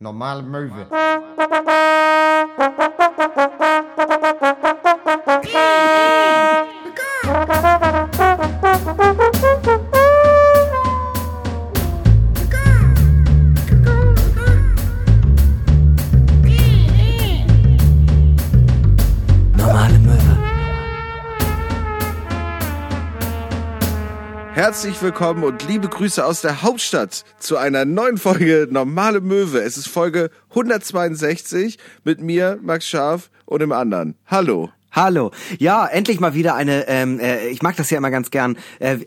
Normal Möwe. Herzlich willkommen und liebe Grüße aus der Hauptstadt zu einer neuen Folge Normale Möwe. Es ist Folge 162 mit mir, Max Scharf und dem anderen. Hallo. Hallo. Ja, endlich mal wieder eine, ähm, äh, ich mag das ja immer ganz gern, äh, äh,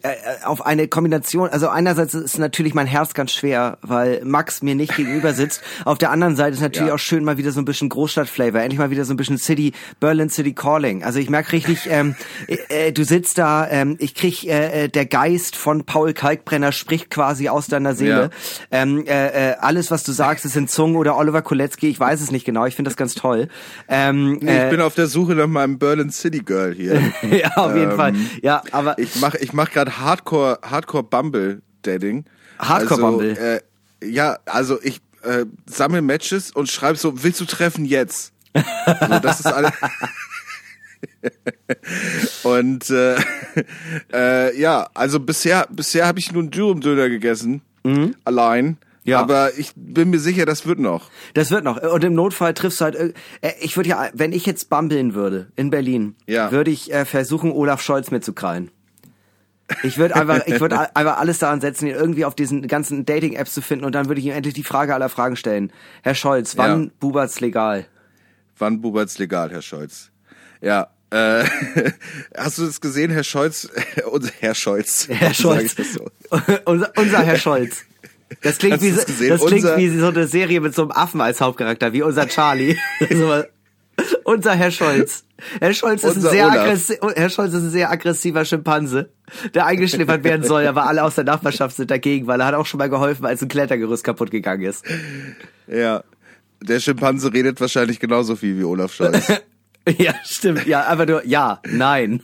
auf eine Kombination, also einerseits ist natürlich mein Herz ganz schwer, weil Max mir nicht gegenüber sitzt. Auf der anderen Seite ist natürlich Ja. auch schön mal wieder so ein bisschen Großstadtflavor, endlich mal wieder so ein bisschen City, Berlin City Calling. Also ich merke richtig, ähm, äh, äh, du sitzt da, ähm, ich krieg, äh, äh, der Geist von Paul Kalkbrenner spricht quasi aus deiner Seele. Ähm, äh, äh, alles, was du sagst, ist in Zungen oder Oliver Kolecki, ich weiß es nicht genau, ich finde das ganz toll. Ähm, Nee, ich bin auf der Suche nach meinem Berlin City Girl hier. ja, auf jeden Ähm, Fall. Ja, aber Ich mach, ich mach gerade Hardcore, Hardcore Bumble Dating. Hardcore also, Bumble? Äh, ja, also ich äh, sammle Matches und schreibe so, willst du treffen jetzt? So, das ist alles. und äh, äh, ja, also bisher, bisher habe ich nur einen Dürüm-Döner gegessen, allein. Ja. Aber ich bin mir sicher, das wird noch. das wird noch. Und im Notfall triffst du halt. äh, äh, Ich würde ja, wenn ich jetzt bumbeln würde in Berlin, Ja. würde ich äh, versuchen, Olaf Scholz mitzukrallen. Ich würde einfach, ich würde einfach alles daran setzen, ihn irgendwie auf diesen ganzen Dating-Apps zu finden und dann würde ich ihm endlich die Frage aller Fragen stellen. Herr Scholz, wann Ja. bubert's legal? Wann bubert's legal, Herr Scholz? Ja. Äh, hast du das gesehen, Herr Scholz? Unser Herr Scholz. Herr Scholz. so? unser, unser Herr Scholz. Das klingt, wie, so- das klingt Unser- wie so eine Serie mit so einem Affen als Hauptcharakter, wie unser Charlie. so, unser Herr Scholz. Herr Scholz ist ein sehr Herr Scholz ist ein sehr aggressiver Schimpanse, der eingeschläfert werden soll, aber alle aus der Nachbarschaft sind dagegen, weil er hat auch schon mal geholfen, als ein Klettergerüst kaputt gegangen ist. Ja. Der Schimpanse redet wahrscheinlich genauso viel wie Olaf Scholz. ja, stimmt. Ja, einfach nur, ja, nein.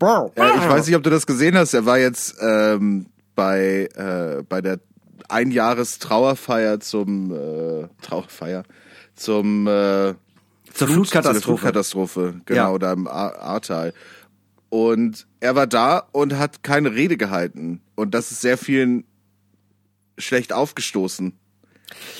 ja, ich weiß nicht, ob du das gesehen hast. Er war jetzt ähm, bei, äh, bei der Einjahres-Trauerfeier zum äh, Trauerfeier zum äh, Zur Flut- Flutkatastrophe. Zu der Flutkatastrophe, genau, Ja. da im Ahr- Ahrtal. Und er war da und hat keine Rede gehalten. Und das ist sehr vielen schlecht aufgestoßen.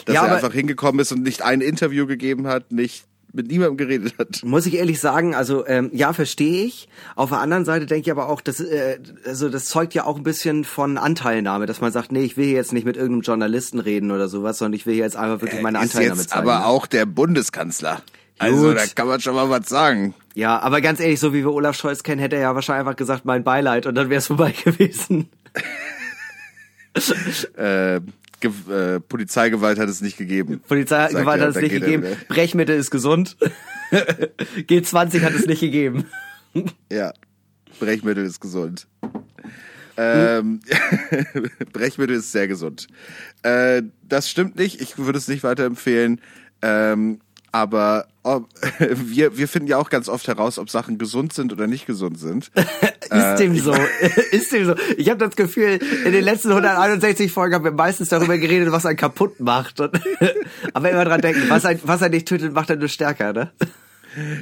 Dass Ja, er einfach hingekommen ist und nicht ein Interview gegeben hat, nicht mit niemandem geredet hat. Muss ich ehrlich sagen, also ähm, ja, verstehe ich. Auf der anderen Seite denke ich aber auch, das, äh, also das zeugt ja auch ein bisschen von Anteilnahme, dass man sagt, nee, ich will hier jetzt nicht mit irgendeinem Journalisten reden oder sowas, sondern ich will hier jetzt einfach wirklich meine ist Anteilnahme jetzt zeigen. aber auch der Bundeskanzler. Also Gut. da kann man schon mal was sagen. ja, aber ganz ehrlich, so wie wir Olaf Scholz kennen, hätte er ja wahrscheinlich einfach gesagt, mein Beileid und dann wäre es vorbei gewesen. Äh, Ge äh, Polizeigewalt hat es nicht gegeben. Polizeigewalt hat es nicht gegeben. Brechmittel ist gesund. G20 hat es nicht gegeben. Ja, Brechmittel ist gesund. Ähm, Brechmittel ist sehr gesund. Äh, das stimmt nicht. Ich würde es nicht weiterempfehlen. Ähm, aber ob, wir, wir finden ja auch ganz oft heraus, ob Sachen gesund sind oder nicht gesund sind. Ist dem so. Ist dem so. Ich habe das Gefühl, in den letzten 161 Folgen haben wir meistens darüber geredet, was einen kaputt macht. Und, aber immer dran denken, was ein, was ein nicht tötet, macht einen nur stärker, ne?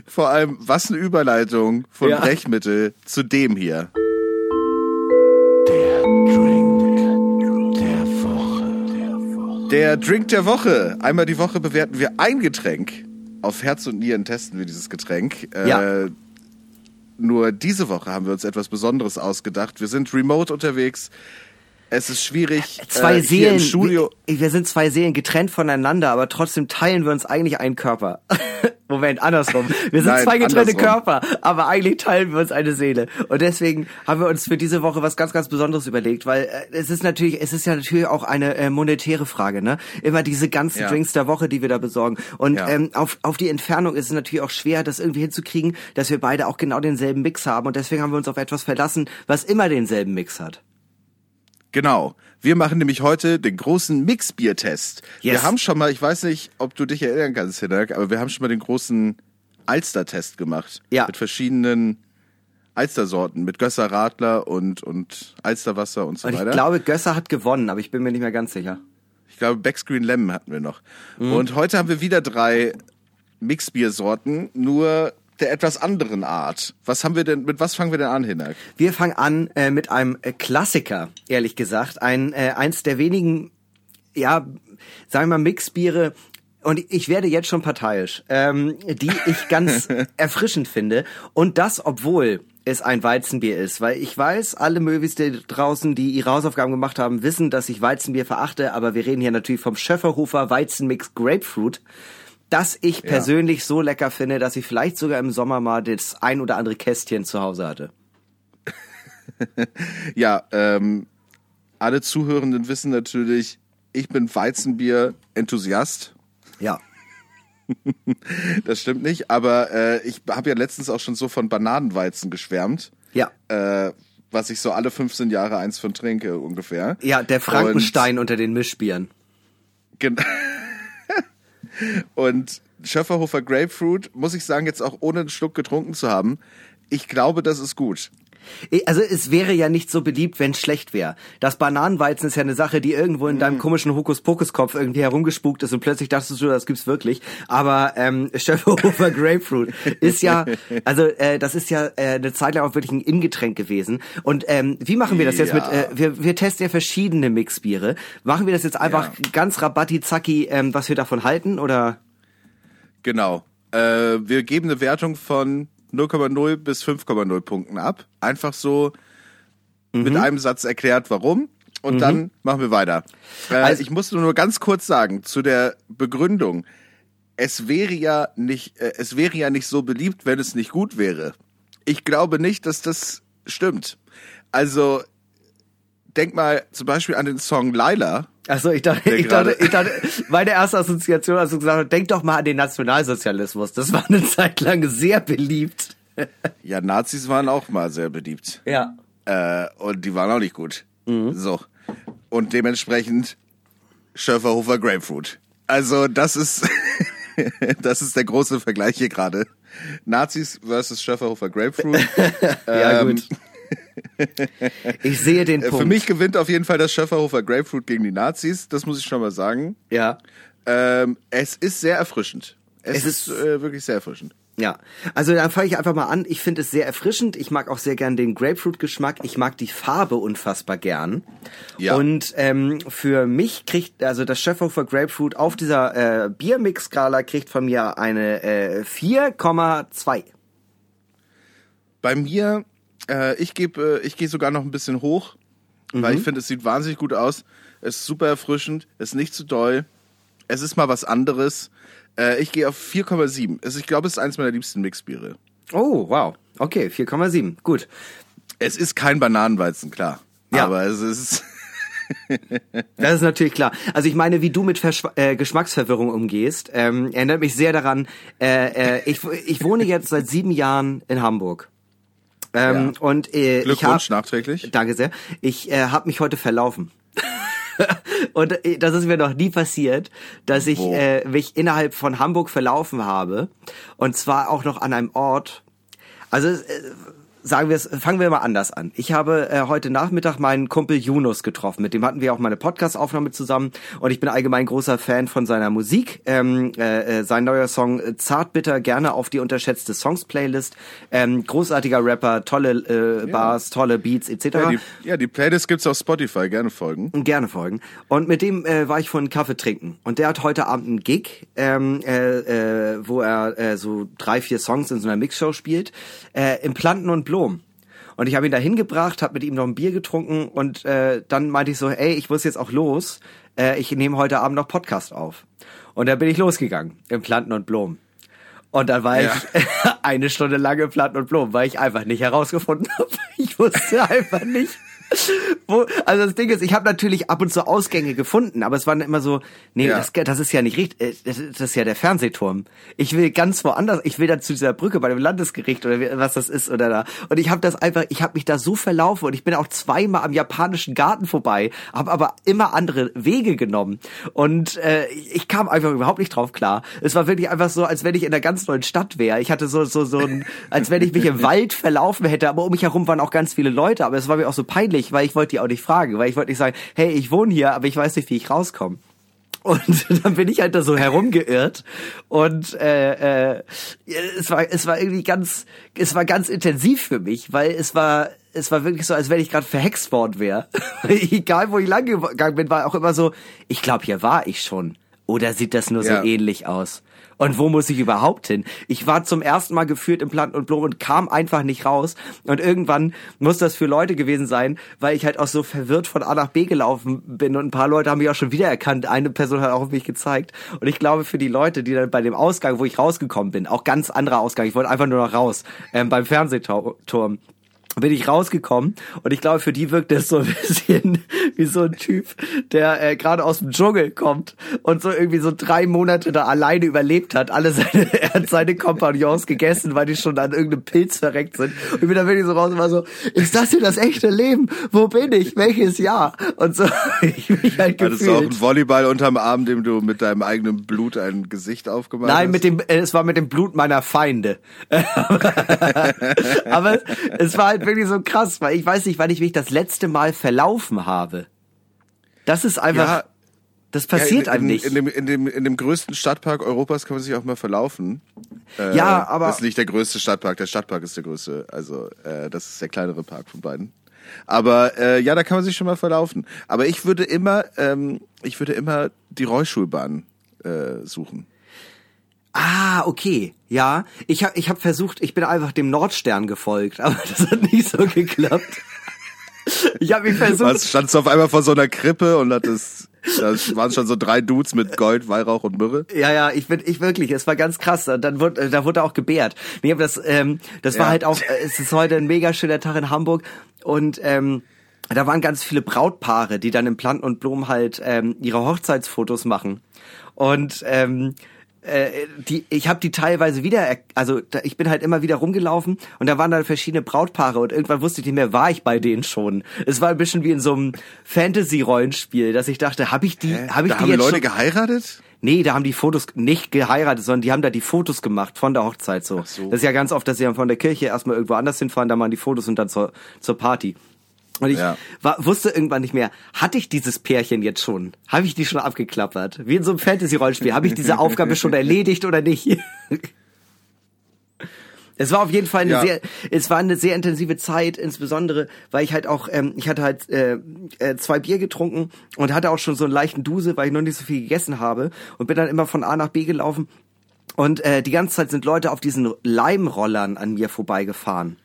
Vor allem, was eine Überleitung von Ja. Brechmittel zu dem hier. Der Drink Der Drink der Woche. Einmal die Woche bewerten wir ein Getränk. Auf Herz und Nieren testen wir dieses Getränk. Ja. Äh, nur diese Woche haben wir uns etwas Besonderes ausgedacht. Wir sind remote unterwegs. Es ist schwierig. Zwei äh, Seelen. im Studio. Wir, wir sind zwei Seelen getrennt voneinander, aber trotzdem teilen wir uns eigentlich einen Körper. Moment, andersrum. Wir sind Nein, zwei getrennte andersrum. Körper, aber eigentlich teilen wir uns eine Seele. Und deswegen haben wir uns für diese Woche was ganz, ganz Besonderes überlegt, weil äh, es ist natürlich, es ist ja natürlich auch eine äh, monetäre Frage, ne? Immer diese ganzen Ja. Drinks der Woche, die wir da besorgen. Und Ja. ähm, auf, auf die Entfernung ist es natürlich auch schwer, das irgendwie hinzukriegen, dass wir beide auch genau denselben Mix haben. Und deswegen haben wir uns auf etwas verlassen, was immer denselben Mix hat. Genau. Wir machen nämlich heute den großen Mixbier-Test. Yes. Wir haben schon mal, ich weiß nicht, ob du dich erinnern kannst, Hinak, aber wir haben schon mal den großen Alster-Test gemacht. Ja. Mit verschiedenen Alstersorten, mit Gösser Radler und, und Alsterwasser und so Und ich weiter. glaube, Gösser hat gewonnen, aber ich bin mir nicht mehr ganz sicher. Ich glaube, Backscreen Lemon hatten wir noch. Und heute haben wir wieder drei Mixbiersorten, nur der etwas anderen Art. Was haben wir denn, mit was fangen wir denn an, Hinak? Wir fangen an äh, mit einem äh, Klassiker, ehrlich gesagt. Ein, äh, eins der wenigen, ja, sagen wir mal, Mixbiere, und ich werde jetzt schon parteiisch, ähm, die ich ganz erfrischend finde. Und das, obwohl es ein Weizenbier ist. Weil ich weiß, alle Möwis da draußen, die ihre Hausaufgaben gemacht haben, wissen, dass ich Weizenbier verachte. Aber wir reden hier natürlich vom Schöfferhofer Weizenmix Grapefruit. Das ich persönlich so lecker finde, dass ich vielleicht sogar im Sommer mal das ein oder andere Kästchen zu Hause hatte. Ja, ähm, alle Zuhörenden wissen natürlich, ich bin Weizenbier-Enthusiast. Ja. Das stimmt nicht, aber äh, ich habe ja letztens auch schon so von Bananenweizen geschwärmt, Ja. äh, was ich so alle 15 Jahre eins von trinke ungefähr. Ja, der Frankenstein unter den Mischbieren. Gen Und Schöfferhofer Grapefruit, muss ich sagen, jetzt auch ohne einen Schluck getrunken zu haben, ich glaube, das ist gut. Also es wäre ja nicht so beliebt, wenn es schlecht wäre. Das Bananenweizen ist ja eine Sache, die irgendwo in deinem komischen Hokuspokus-Kopf irgendwie herumgespukt ist und plötzlich dachtest du, das gibt's wirklich. Aber ähm, Schöfferhofer Grapefruit ist ja, also äh, das ist ja äh, eine Zeit lang auch wirklich ein Ingetränk gewesen. Und ähm, wie machen wir das jetzt Ja. mit, äh, wir, wir testen ja verschiedene Mixbiere. Machen wir das jetzt einfach Ja. ganz rabatti-zacki, ähm, was wir davon halten oder... Genau. Äh, wir geben eine Wertung von 0,0 bis 5,0 Punkten ab. Einfach so mit einem Satz erklärt, warum. Und dann machen wir weiter. Äh, Also- ich muss nur ganz kurz sagen zu der Begründung. Es wäre ja nicht, äh, es wäre ja nicht so beliebt, wenn es nicht gut wäre. Ich glaube nicht, dass das stimmt. Also denk mal zum Beispiel an den Song Laila. Achso, ich dachte, ich dachte, ich dachte, meine erste Assoziation, als du gesagt hast, denk doch mal an den Nationalsozialismus. Das war eine Zeit lang sehr beliebt. Ja, Nazis waren auch mal sehr beliebt. Ja. Äh, und die waren auch nicht gut. So. Und dementsprechend Schöfferhofer Grapefruit. Also das ist das ist der große Vergleich hier gerade. Nazis versus Schöfferhofer Grapefruit. Ja, Ähm, gut. Ich sehe den Äh, Punkt. Für mich gewinnt auf jeden Fall das Schöfferhofer Grapefruit gegen die Nazis. Das muss ich schon mal sagen. ja. Ähm, es ist sehr erfrischend. Es, Es ist, ist- äh, wirklich sehr erfrischend. Ja, also dann fange ich einfach mal an. Ich finde es sehr erfrischend. Ich mag auch sehr gern den Grapefruit-Geschmack. Ich mag die Farbe unfassbar gern. Ja. Und ähm, für mich kriegt also das Schöfferhofer Grapefruit auf dieser äh, Biermix-Skala kriegt von mir eine äh, 4,2. Bei mir, äh, ich gebe, äh, ich gehe sogar noch ein bisschen hoch, weil ich finde, es sieht wahnsinnig gut aus. Es ist super erfrischend, es ist nicht zu doll. Es ist mal was anderes. Äh, ich gehe auf 4,7. Also ich glaube, es ist eins meiner liebsten Mixbiere. Oh, wow. Okay, 4,7. Gut. Es ist kein Bananenweizen, klar. Ja. Aber es ist, Das ist natürlich klar. Also ich meine, wie du mit Verschw äh, Geschmacksverwirrung umgehst, ähm, erinnert mich sehr daran. Äh, äh, ich, ich wohne jetzt seit sieben Jahren in Hamburg. Ähm, Ja. Und äh, ich Glückwunsch hab, nachträglich. Danke sehr. Ich äh, habe mich heute verlaufen. Und äh, das ist mir noch nie passiert, dass ich Wo? äh, mich innerhalb von Hamburg verlaufen habe. Und zwar auch noch an einem Ort. Also äh, sagen wir es, fangen wir mal anders an. Ich habe äh, heute Nachmittag meinen Kumpel Yunus getroffen. Mit dem hatten wir auch mal eine Podcast-Aufnahme zusammen. Und ich bin allgemein großer Fan von seiner Musik. Ähm, äh, äh, sein neuer Song äh, Zartbitter gerne auf die unterschätzte Songs-Playlist. Ähm, großartiger Rapper, tolle äh, Bars, tolle Beats etc. Ja, die, ja, die Playlist gibt's auf Spotify, gerne folgen. Gerne folgen. Und mit dem äh, war ich vorhin Kaffee trinken. Und der hat heute Abend einen Gig, ähm, äh, äh, wo er äh, so drei, vier Songs in so einer Mixshow spielt, äh, im Planten und Blom. Und ich habe ihn da hingebracht, habe mit ihm noch ein Bier getrunken und äh, dann meinte ich so, ey, ich muss jetzt auch los. Äh, ich nehme heute Abend noch Podcast auf. Und dann bin ich losgegangen im Planten und Blom. Und dann war Ja. ich eine Stunde lang im Planten und Blom, weil ich einfach nicht herausgefunden habe. Ich wusste einfach nicht. Wo, also das Ding ist, ich habe natürlich ab und zu Ausgänge gefunden, aber es waren immer so, nee, Ja. das, das ist ja nicht richtig, äh, das, ist- das ist ja der Fernsehturm. Ich will ganz woanders, ich will da zu dieser Brücke bei dem Landesgericht oder was das ist oder da. Und ich habe das einfach, ich habe mich da so verlaufen und ich bin auch zweimal am japanischen Garten vorbei, habe aber immer andere Wege genommen und äh, ich kam einfach überhaupt nicht drauf klar. Es war wirklich einfach so, als wenn ich in einer ganz neuen Stadt wäre. Ich hatte so so so ein, als wenn ich mich im Wald verlaufen hätte, aber um mich herum waren auch ganz viele Leute, aber es war mir auch so peinlich, weil ich wollte die auch nicht fragen, weil ich wollte nicht sagen, hey, ich wohne hier, aber ich weiß nicht, wie ich rauskomme. Und dann bin ich halt da so herumgeirrt und äh, äh, es war es war irgendwie ganz es war ganz intensiv für mich, weil es war es war wirklich so, als wenn ich gerade verhext worden wäre. Egal wo ich lang gegangen bin, war auch immer so, ich glaube, hier war ich schon. Oder sieht das nur Ja. so ähnlich aus? Und wo muss ich überhaupt hin? Ich war zum ersten Mal geführt im Plant und Blom und kam einfach nicht raus. Und irgendwann muss das für Leute gewesen sein, weil ich halt auch so verwirrt von A nach B gelaufen bin. Und ein paar Leute haben mich auch schon wiedererkannt. Eine Person hat auch auf mich gezeigt. Und ich glaube, für die Leute, die dann bei dem Ausgang, wo ich rausgekommen bin, auch ganz anderer Ausgang, ich wollte einfach nur noch raus, ähm, beim Fernsehturm, bin ich rausgekommen und ich glaube, für die wirkt es so ein bisschen wie so ein Typ, der äh, gerade aus dem Dschungel kommt und so irgendwie so drei Monate da alleine überlebt hat. Alle seine, er hat seine Kompagnons gegessen, weil die schon an irgendeinem Pilz verreckt sind. Und ich bin dann wirklich so raus und war so, ist das hier das echte Leben? Wo bin ich? Welches Jahr? Und so, ich mich halt Hattest du auch gefühlt. einen Volleyball unterm Arm, dem du mit deinem eigenen Blut ein Gesicht aufgemalt Nein, hast? mit dem, äh, es war mit dem Blut meiner Feinde. Aber es war halt wirklich so krass, weil ich weiß nicht, wann ich mich das letzte Mal verlaufen habe. Das ist einfach, Ja, das passiert ja, in, einem in, nicht. In dem, in, dem, in dem größten Stadtpark Europas kann man sich auch mal verlaufen. Äh, Ja, aber- Das ist nicht der größte Stadtpark, der Stadtpark ist der größte. Also äh, das ist der kleinere Park von beiden. Aber äh, ja, da kann man sich schon mal verlaufen. Aber ich würde immer, ähm, ich würde immer die Rollschulbahn äh, suchen. Ah, okay. Ja, ich habe ich hab versucht, ich bin einfach dem Nordstern gefolgt, aber das hat nicht so geklappt. Ich habe mich versucht. Was standst du auf einmal vor so einer Krippe und hattest, da waren schon so drei Dudes mit Gold, Weihrauch und Myrrhe. Ja, ja, ich bin, ich wirklich, es war ganz krass. Und Dann wurde, da wurde auch gebärt. Nee, aber das, ähm, das war Ja. halt auch, äh, es ist heute ein mega schöner Tag in Hamburg und ähm, da waren ganz viele Brautpaare, die dann im Planten und Blumen halt ähm, ihre Hochzeitsfotos machen. Und ähm, äh, die, ich habe die teilweise wieder, er- also da, ich bin halt immer wieder rumgelaufen und da waren dann verschiedene Brautpaare und irgendwann wusste ich nicht mehr, war ich bei denen schon. Es war ein bisschen wie in so einem Fantasy-Rollenspiel, dass ich dachte, habe ich die, habe ich da die haben jetzt Leute schon? geheiratet? Nee, da haben die Fotos nicht geheiratet, sondern die haben da die Fotos gemacht von der Hochzeit so. so. Das ist ja ganz oft, dass sie dann von der Kirche erstmal irgendwo anders hinfahren, dann machen die Fotos und dann zur, zur Party. Und ich Ja. war, wusste irgendwann nicht mehr, hatte ich dieses Pärchen jetzt schon? Habe ich die schon abgeklappert? Wie in so einem Fantasy-Rollenspiel. Habe ich diese Aufgabe schon erledigt oder nicht? Es war auf jeden Fall eine Ja. sehr, es war eine sehr intensive Zeit, insbesondere, weil ich halt auch, ähm, ich hatte halt äh, äh, zwei Bier getrunken und hatte auch schon so einen leichten Duse, weil ich noch nicht so viel gegessen habe und bin dann immer von A nach B gelaufen und äh, die ganze Zeit sind Leute auf diesen Leimrollern an mir vorbeigefahren.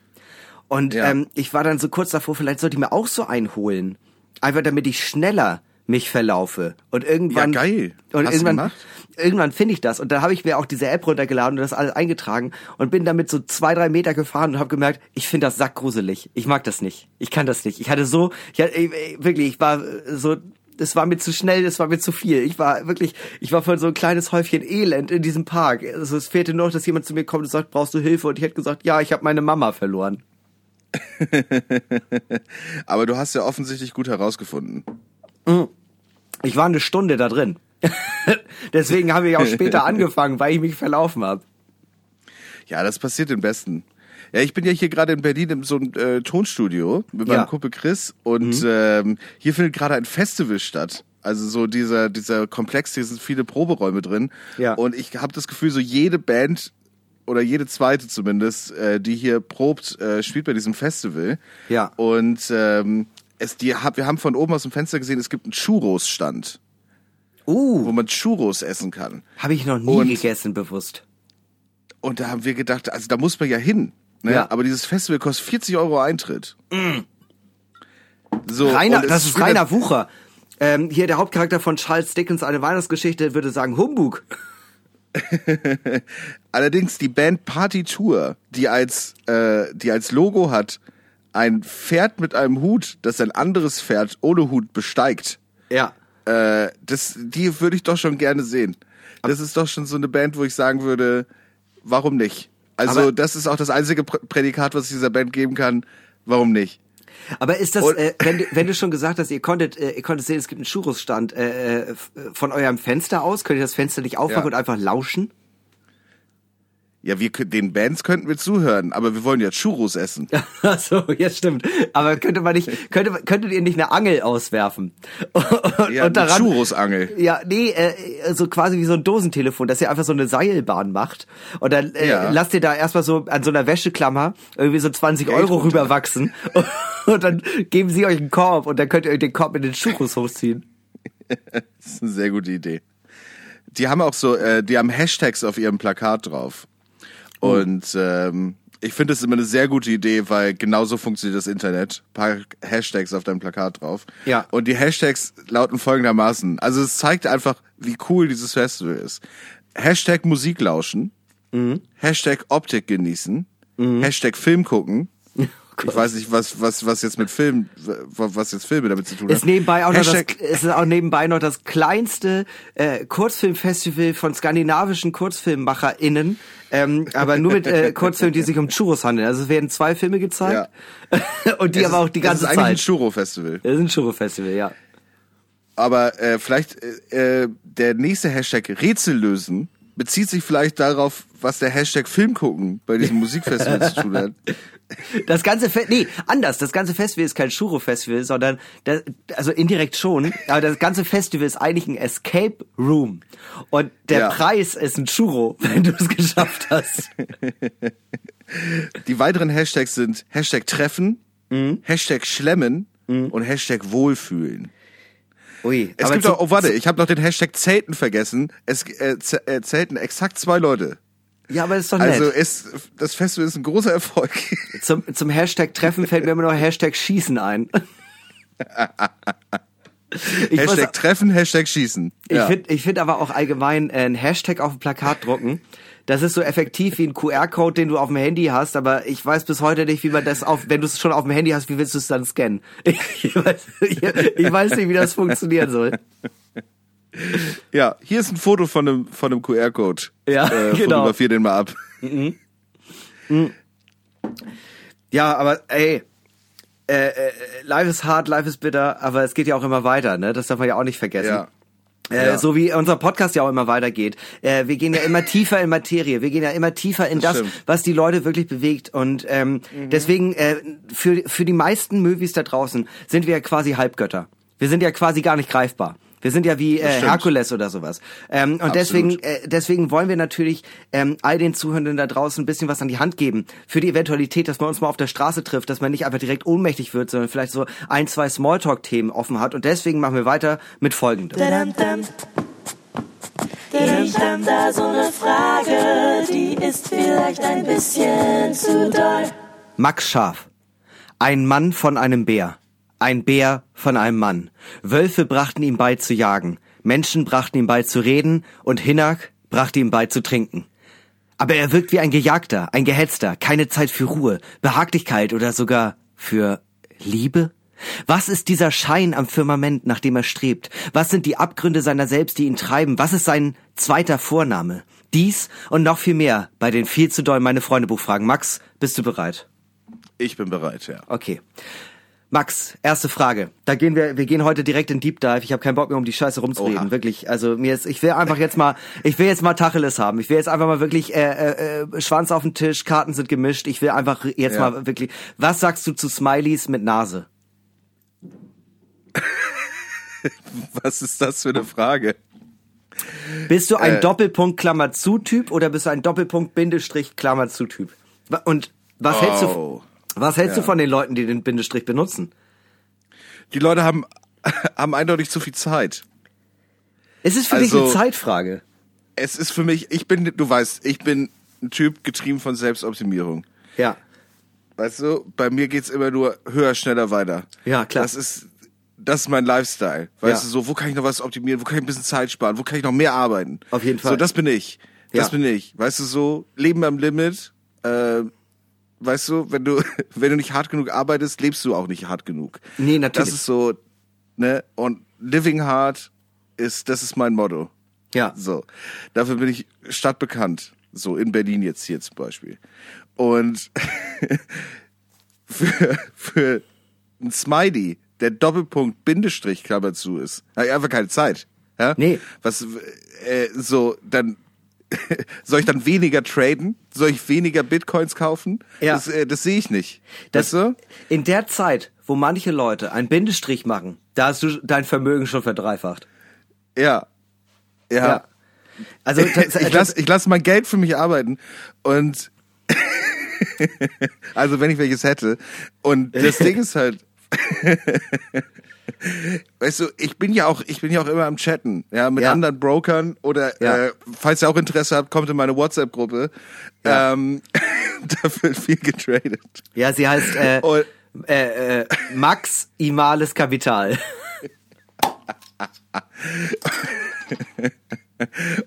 Und Ja. ähm, ich war dann so kurz davor, vielleicht sollte ich mir auch so einholen. Einfach damit ich schneller mich verlaufe. Und irgendwann. Ja, geil. Und Hast du irgendwann, gemacht? irgendwann finde ich das. Und dann habe ich mir auch diese App runtergeladen und das alles eingetragen und bin damit so zwei, drei Meter gefahren und habe gemerkt, ich finde das sackgruselig. Ich mag das nicht. Ich kann das nicht. Ich hatte so, ich hatte, ich, ich- wirklich, ich war äh, so, es war mir zu schnell, es war mir zu viel. Ich war wirklich, ich war von so ein kleines Häufchen Elend in diesem Park. Also es fehlte nur noch, dass jemand zu mir kommt und sagt, brauchst du Hilfe? Und ich hätte gesagt, ja, ich habe meine Mama verloren. Aber du hast ja offensichtlich gut herausgefunden. Ich war eine Stunde da drin. Deswegen habe ich auch später angefangen, weil ich mich verlaufen habe. Ja, das passiert im Besten. Ja, ich bin ja hier gerade in Berlin in so einem äh, Tonstudio mit Ja. meinem Kumpel Chris und ähm, hier findet gerade ein Festival statt. Also so dieser dieser Komplex, hier sind viele Proberäume drin. Ja. Und ich habe das Gefühl, so jede Band oder jede zweite zumindest, äh, die hier probt, äh, spielt bei diesem Festival. Ja. Und ähm, es, die, hab, wir haben von oben aus dem Fenster gesehen, es gibt einen Churros-Stand, wo Uh, man Churros essen kann. habe ich noch nie Und- gegessen, bewusst. Und da haben wir gedacht, also da muss man ja hin. Ne? Ja. Aber dieses Festival kostet 40 Euro Eintritt. So, Rainer, und es das ist Rainer Wucher. Ähm, hier der Hauptcharakter von Charles Dickens, eine Weihnachtsgeschichte, würde sagen Humbug. Allerdings die Band Party Tour, die als, äh, die als Logo hat ein Pferd mit einem Hut, das ein anderes Pferd ohne Hut besteigt. Ja. Äh, das, die würde ich doch schon gerne sehen. Das ist doch schon so eine Band, wo ich sagen würde, warum nicht? Also Aber- das ist auch das einzige Prä- Prädikat, was ich dieser Band geben kann. Warum nicht? Aber ist das, Und- äh, wenn, du, wenn du schon gesagt hast, ihr konntet, äh, ihr konntet sehen, es gibt einen Churros-Stand, äh, äh, von eurem Fenster aus, könnt ihr das Fenster nicht aufmachen Ja. und einfach lauschen? Ja, wir den Bands könnten wir zuhören, aber wir wollen ja Churros essen. Ach so, ja stimmt. Aber könnte man nicht, könnte, könntet ihr nicht eine Angel auswerfen? Und, Ja, eine Churrosangel. Ja, nee, äh, so quasi wie so ein Dosentelefon, dass ihr einfach so eine Seilbahn macht. Und dann äh, Ja. lasst ihr da erstmal so an so einer Wäscheklammer irgendwie so 20 Geld Euro runter. rüberwachsen. Und dann geben sie euch einen Korb und dann könnt ihr euch den Korb mit den Churros hochziehen. Das ist eine sehr gute Idee. Die haben auch so, äh, die haben Hashtags auf ihrem Plakat drauf. Und ähm, ich finde das immer eine sehr gute Idee, weil genauso funktioniert das Internet. Ein paar Hashtags auf deinem Plakat drauf. Ja. Und die Hashtags lauten folgendermaßen. Also es zeigt einfach, wie cool dieses Festival ist. Hashtag Musik lauschen. Hashtag Optik genießen. Hashtag Film gucken. Ich weiß nicht, was, was, was jetzt mit Film, was jetzt Filme damit zu tun Ist haben. nebenbei auch noch das, ist auch nebenbei noch das kleinste äh, Kurzfilmfestival von skandinavischen KurzfilmmacherInnen, ähm, aber nur mit äh, Kurzfilmen, die sich um Churros handeln. Also es werden zwei Filme gezeigt und die es aber auch die ganze Es ist eigentlich ein Zeit. Churro-Festival. Das ist ein Churro-Festival, ja. Aber äh, vielleicht äh, äh, der nächste Hashtag Rätsel lösen bezieht sich vielleicht darauf, was der Hashtag Film gucken bei diesem Musikfestival zu tun hat. Das ganze Fe nee, anders. Das ganze Festival ist kein Churro-Festival, sondern das, also indirekt schon. Aber das ganze Festival ist eigentlich ein Escape Room und der Ja. Preis ist ein Churro, wenn du es geschafft hast. Die weiteren Hashtags sind Hashtag Treffen, Mhm. Hashtag Schlemmen und Hashtag Wohlfühlen. Ui, Es gibt auch, oh warte, ich habe noch den Hashtag Zelten vergessen. Es äh, äh, zelten exakt zwei Leute. Ja, aber das ist doch nett. Also ist, das Festival ist ein großer Erfolg. Zum, zum Hashtag Treffen fällt mir immer noch Hashtag Schießen ein. Ich, muss- Hashtag Treffen, Hashtag Schießen. ich Ja. finde ich find aber auch allgemein äh, ein Hashtag auf ein Plakat drucken. Das ist so effektiv wie ein QR-Code, den du auf dem Handy hast, aber ich weiß bis heute nicht, wie man das auf, wenn du es schon auf dem Handy hast, wie willst du es dann scannen? Ich weiß, ich, ich weiß nicht, wie das funktionieren soll. Ja, hier ist ein Foto von einem, von einem QR-Code. Ja, äh, genau. Fotografier den mal ab. Ja, aber ey, äh, äh, life ist hart, life ist bitter, aber es geht ja auch immer weiter, ne? Das darf man ja auch nicht vergessen. Ja. Äh, Ja. So wie unser Podcast ja auch immer weitergeht. Äh, wir gehen ja immer tiefer in Materie. Wir gehen ja immer tiefer in Das das, was die Leute wirklich bewegt. Und ähm, deswegen, äh, für, für die meisten Movies da draußen sind wir ja quasi Halbgötter. Wir sind ja quasi gar nicht greifbar. Wir sind ja wie äh. Herkules oder sowas. Ähm, und deswegen, äh, deswegen wollen wir natürlich ähm, all den Zuhörenden da draußen ein bisschen was an die Hand geben. Für die Eventualität, dass man uns mal auf der Straße trifft, dass man nicht einfach direkt ohnmächtig wird, sondern vielleicht so ein, zwei Smalltalk-Themen offen hat. Und deswegen machen wir weiter mit folgendem. Ich hab da so eine Frage, die ist vielleicht ein bisschen zu doll. Max Scharf. Ein Mann von einem Bär. Ein Bär von einem Mann. Wölfe brachten ihm bei zu jagen. Menschen brachten ihm bei zu reden und Hinnerk brachte ihm bei zu trinken. Aber er wirkt wie ein Gejagter, ein Gehetzter, keine Zeit für Ruhe, Behaglichkeit oder sogar für Liebe? Was ist dieser Schein am Firmament, nach dem er strebt? Was sind die Abgründe seiner selbst, die ihn treiben? Was ist sein zweiter Vorname? Dies und noch viel mehr bei den viel zu doll meine Freunde Buchfragen. Max, bist du bereit? Ich bin bereit, ja. Okay. Max, erste Frage. Da gehen wir, wir gehen heute direkt in Deep Dive. Ich habe keinen Bock mehr um die Scheiße rumzureden, Oha. wirklich. Also mir ist, ich will einfach jetzt mal, ich will jetzt mal Tacheles haben. Ich will jetzt einfach mal wirklich äh, äh, äh, Schwanz auf den Tisch, Karten sind gemischt. Ich will einfach jetzt Ja. mal wirklich. Was sagst du zu Smileys mit Nase? Was ist das für eine Frage? Bist du ein Äh. Doppelpunkt Klammer zu Typ oder bist du ein Doppelpunkt Bindestrich Klammer zu Typ? Und was hältst du? Was hältst du Ja. von den Leuten, die den Bindestrich benutzen? Die Leute haben, haben eindeutig zu viel Zeit. Ist es für dich Also- eine Zeitfrage? Es ist für mich, ich bin, du weißt, ich bin ein Typ getrieben von Selbstoptimierung. Ja. Weißt du, bei mir geht's immer nur höher, schneller, weiter. Ja, klar. Das ist, das ist mein Lifestyle. Weißt Ja. du, so, wo kann ich noch was optimieren? Wo kann ich ein bisschen Zeit sparen? Wo kann ich noch mehr arbeiten? Auf jeden Fall. So, das bin ich. Das Ja. bin ich. Weißt du, so, Leben am Limit, äh, weißt du, wenn du, wenn du nicht hart genug arbeitest, lebst du auch nicht hart genug. Nee, natürlich. Das ist so, ne, und living hard ist, das ist mein Motto. Ja. So. Dafür bin ich stadtbekannt. So, in Berlin jetzt hier zum Beispiel. Und für, für ein Smiley, der Doppelpunkt Bindestrich Klammer zu ist, habe ich einfach keine Zeit. Ja? Nee. Was, äh, so, dann soll ich dann weniger traden? Soll ich weniger Bitcoins kaufen? Ja. Das, äh, das sehe ich nicht. Das, weißt du? In der Zeit, wo manche Leute einen Bindestrich machen, da hast du dein Vermögen schon verdreifacht. Ja. Ja. Ja. Also das- ich lasse ich lass mein Geld für mich arbeiten und also wenn ich welches hätte und das Ding ist halt weißt du ich bin ja auch ich bin ja auch immer am chatten ja mit Ja. anderen Brokern oder Ja. äh, falls ihr auch Interesse habt kommt in meine WhatsApp Gruppe Ja. ähm, da wird viel getradet ja, sie heißt äh, Und- äh, äh, Max Imales Kapital.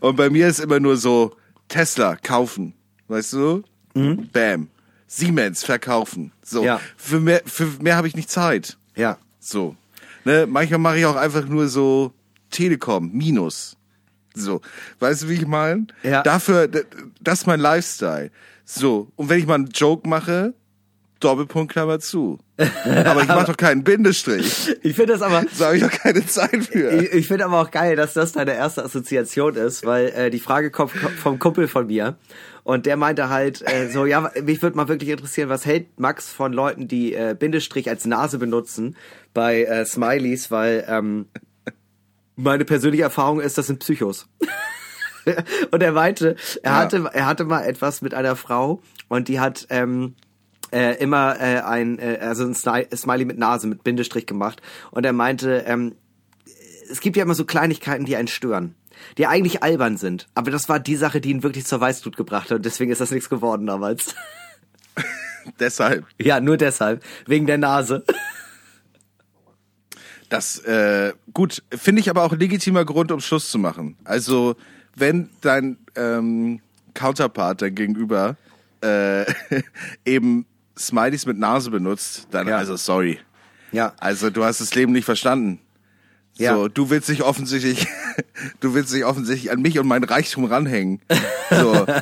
Und bei mir ist immer nur so Tesla kaufen, weißt du? Bam. Siemens verkaufen. So. Mhm. Ja. Für mehr, für mehr habe ich nicht Zeit. Ja. So. Ne? Manchmal mache ich auch einfach nur so Telekom minus. So. Weißt du, wie ich meine? Ja. Dafür, das ist mein Lifestyle. So. Und wenn ich mal einen Joke mache, Doppelpunkt Klammer zu. Aber ich mache doch keinen Bindestrich. Ich finde das aber So habe ich doch keine Zeit für. Ich, ich finde aber auch geil, dass das deine erste Assoziation ist, weil äh, die Frage kommt vom Kumpel von mir und der meinte halt äh, so, ja, mich würde mal wirklich interessieren, was hält Max von Leuten, die äh, Bindestrich als Nase benutzen bei äh, Smileys, weil ähm, meine persönliche Erfahrung ist, das sind Psychos. und er meinte, er Ja. hatte, er hatte mal etwas mit einer Frau und die hat ähm, äh, immer äh, ein, äh, also ein Smiley mit Nase, mit Bindestrich gemacht. Und er meinte, ähm, es gibt ja immer so Kleinigkeiten, die einen stören, die eigentlich albern sind. Aber das war die Sache, die ihn wirklich zur Weißglut gebracht hat. Und deswegen ist das nichts geworden damals. Deshalb. ja, nur deshalb. Wegen der Nase. Das, äh, gut, finde ich aber auch ein legitimer Grund, um Schluss zu machen. Also, wenn dein ähm, Counterpart, dein Gegenüber, äh, eben Smileys mit Nase benutzt, dann, Ja. also, sorry. Ja. Also, du hast das Leben nicht verstanden. Ja. So, du willst dich offensichtlich, du willst dich offensichtlich an mich und meinen Reichtum ranhängen. So,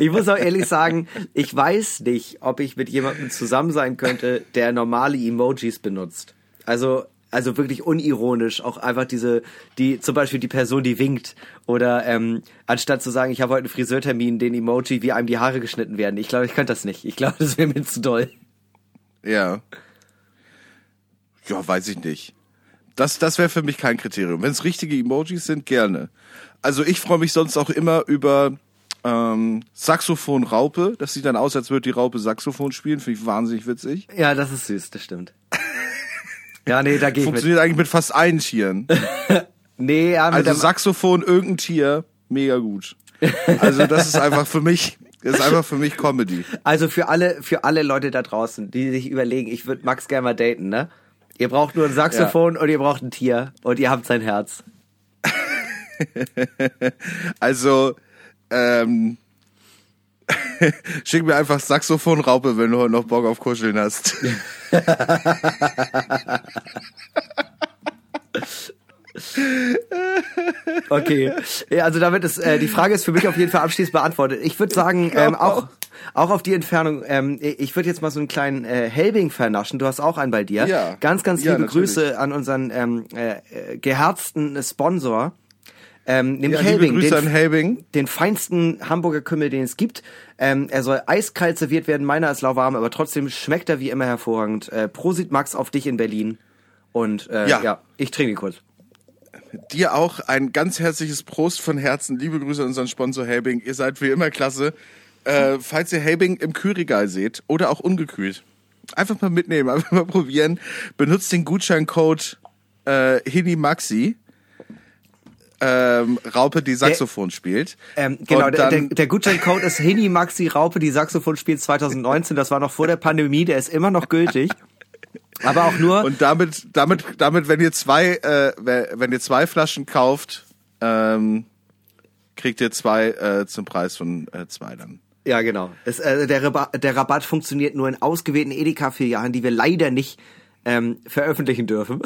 Ich muss auch ehrlich sagen, ich weiß nicht, ob ich mit jemandem zusammen sein könnte, der normale Emojis benutzt. Also, also wirklich unironisch, auch einfach diese, die, zum Beispiel die Person, die winkt. Oder ähm, anstatt zu sagen, ich habe heute einen Friseurtermin, den Emoji, wie einem die Haare geschnitten werden. Ich glaube, ich könnte das nicht. Ich glaube, das wäre mir zu doll. ja. Ja, weiß ich nicht. Das, das wäre für mich kein Kriterium. Wenn es richtige Emojis sind, gerne. Also ich freue mich sonst auch immer über ähm, Saxophon Raupe. Das sieht dann aus, als würde die Raupe Saxophon spielen. Finde ich wahnsinnig witzig. Ja, das ist süß, das stimmt. Ja, nee, da gehe ich mit. Funktioniert eigentlich mit fast allen Tieren. Nee, ja, mit Also Saxophon, irgendein Tier, mega gut. Also das ist einfach für mich, das ist einfach für mich Comedy. Also für alle, für alle Leute da draußen, die sich überlegen, ich würde Max gerne mal daten, ne? Ihr braucht nur ein Saxophon und ihr braucht ein Tier und ihr habt sein Herz. Also, ähm, schick mir einfach Saxophon Raupe, wenn du noch Bock auf Kuscheln hast. Okay. Ja, also damit ist äh, die Frage ist für mich auf jeden Fall abschließend beantwortet. Ich würde sagen, ähm, auch auch auf die Entfernung. Ähm, ich würde jetzt mal so einen kleinen äh, Helbing vernaschen. Du hast auch einen bei dir. Ja. Ganz, ganz Ja, liebe natürlich. Grüße an unseren ähm, äh, geherzten Sponsor. Ähm, nämlich Ja, liebe Helbing, Grüße den, an Helbing. den feinsten Hamburger Kümmel, den es gibt. Ähm, er soll eiskalt serviert werden, meiner ist lauwarm, aber trotzdem schmeckt er wie immer hervorragend. Äh, Prosit Max auf dich in Berlin. Und äh, ja. Ja. ich trinke kurz. Dir auch ein ganz herzliches Prost von Herzen. Liebe Grüße an unseren Sponsor Helbing. Ihr seid wie immer klasse. Äh, falls ihr Helbing im Kühlregal seht oder auch ungekühlt, einfach mal mitnehmen, einfach mal probieren. Benutzt den Gutscheincode äh, HiniMaxi. Ähm, Raupe, die Saxophon spielt. Ähm, genau, der, dann- der, der Gutscheincode ist Hini Maxi Raupe, die Saxophon spielt 2019. Das war noch vor der Pandemie, der ist immer noch gültig. Aber auch nur, Und damit, damit, damit, wenn ihr zwei, äh, wenn ihr zwei Flaschen kauft, ähm, kriegt ihr zwei äh, zum Preis von äh, zwei dann. Ja genau, es, äh, der, Rabatt, der Rabatt funktioniert nur in ausgewählten Edeka-Filialen, die wir leider nicht ähm, veröffentlichen dürfen.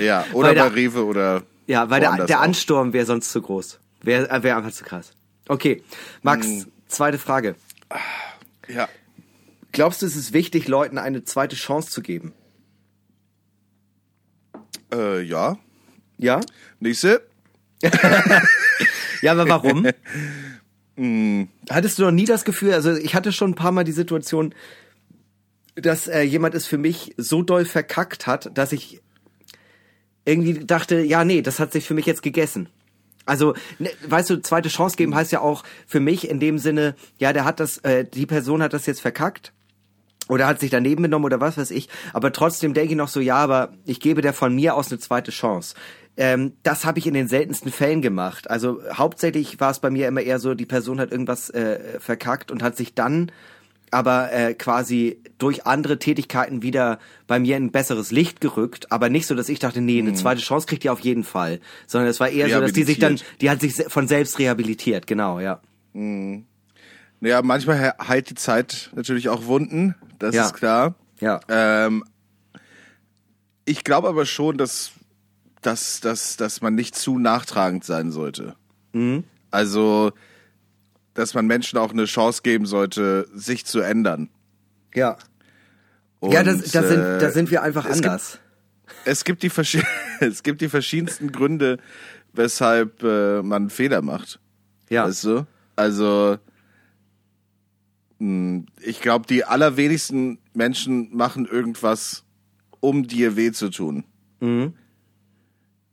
Ja, oder Weil bei der- Rewe oder ja, weil der, der. Ansturm wäre sonst zu groß. Wäre äh, wär einfach zu krass. Okay, Max, Hm. zweite Frage. Ja. Glaubst du, es ist wichtig, Leuten eine zweite Chance zu geben? Äh, ja. Ja? Nächste. Ja, aber warum? Hattest du noch nie das Gefühl, also ich hatte schon ein paar Mal die Situation, dass äh, jemand es für mich so doll verkackt hat, dass ich irgendwie dachte, ja, nee, das hat sich für mich jetzt gegessen. Also, ne, weißt du, zweite Chance geben heißt ja auch für mich in dem Sinne, ja, der hat das, äh, die Person hat das jetzt verkackt oder hat sich daneben genommen oder was weiß ich, aber trotzdem denke ich noch so, ja, aber ich gebe der von mir aus eine zweite Chance. Ähm, das habe ich in den seltensten Fällen gemacht. Also hauptsächlich war es bei mir immer eher so, die Person hat irgendwas äh, verkackt und hat sich dann aber äh, quasi durch andere Tätigkeiten wieder bei mir in ein besseres Licht gerückt, aber nicht so, dass ich dachte, nee, eine zweite Chance kriegt ihr auf jeden Fall, sondern es war eher so, dass die sich dann, die hat sich von selbst rehabilitiert, genau, ja. Ja, manchmal he- heilt die Zeit natürlich auch Wunden, das Ja. ist klar. Ja. Ähm, ich glaube aber schon, dass, dass, dass, dass man nicht zu nachtragend sein sollte. Mhm. Also, dass man Menschen auch eine Chance geben sollte, sich zu ändern. Ja. Und, ja, das, das sind, äh, da sind wir einfach es gibt- anders. Es gibt die, es gibt die verschiedensten Gründe, weshalb äh, man Fehler macht. ja. Weißt du? Also, mh, ich glaube, die allerwenigsten Menschen machen irgendwas, um dir weh zu tun. Mhm.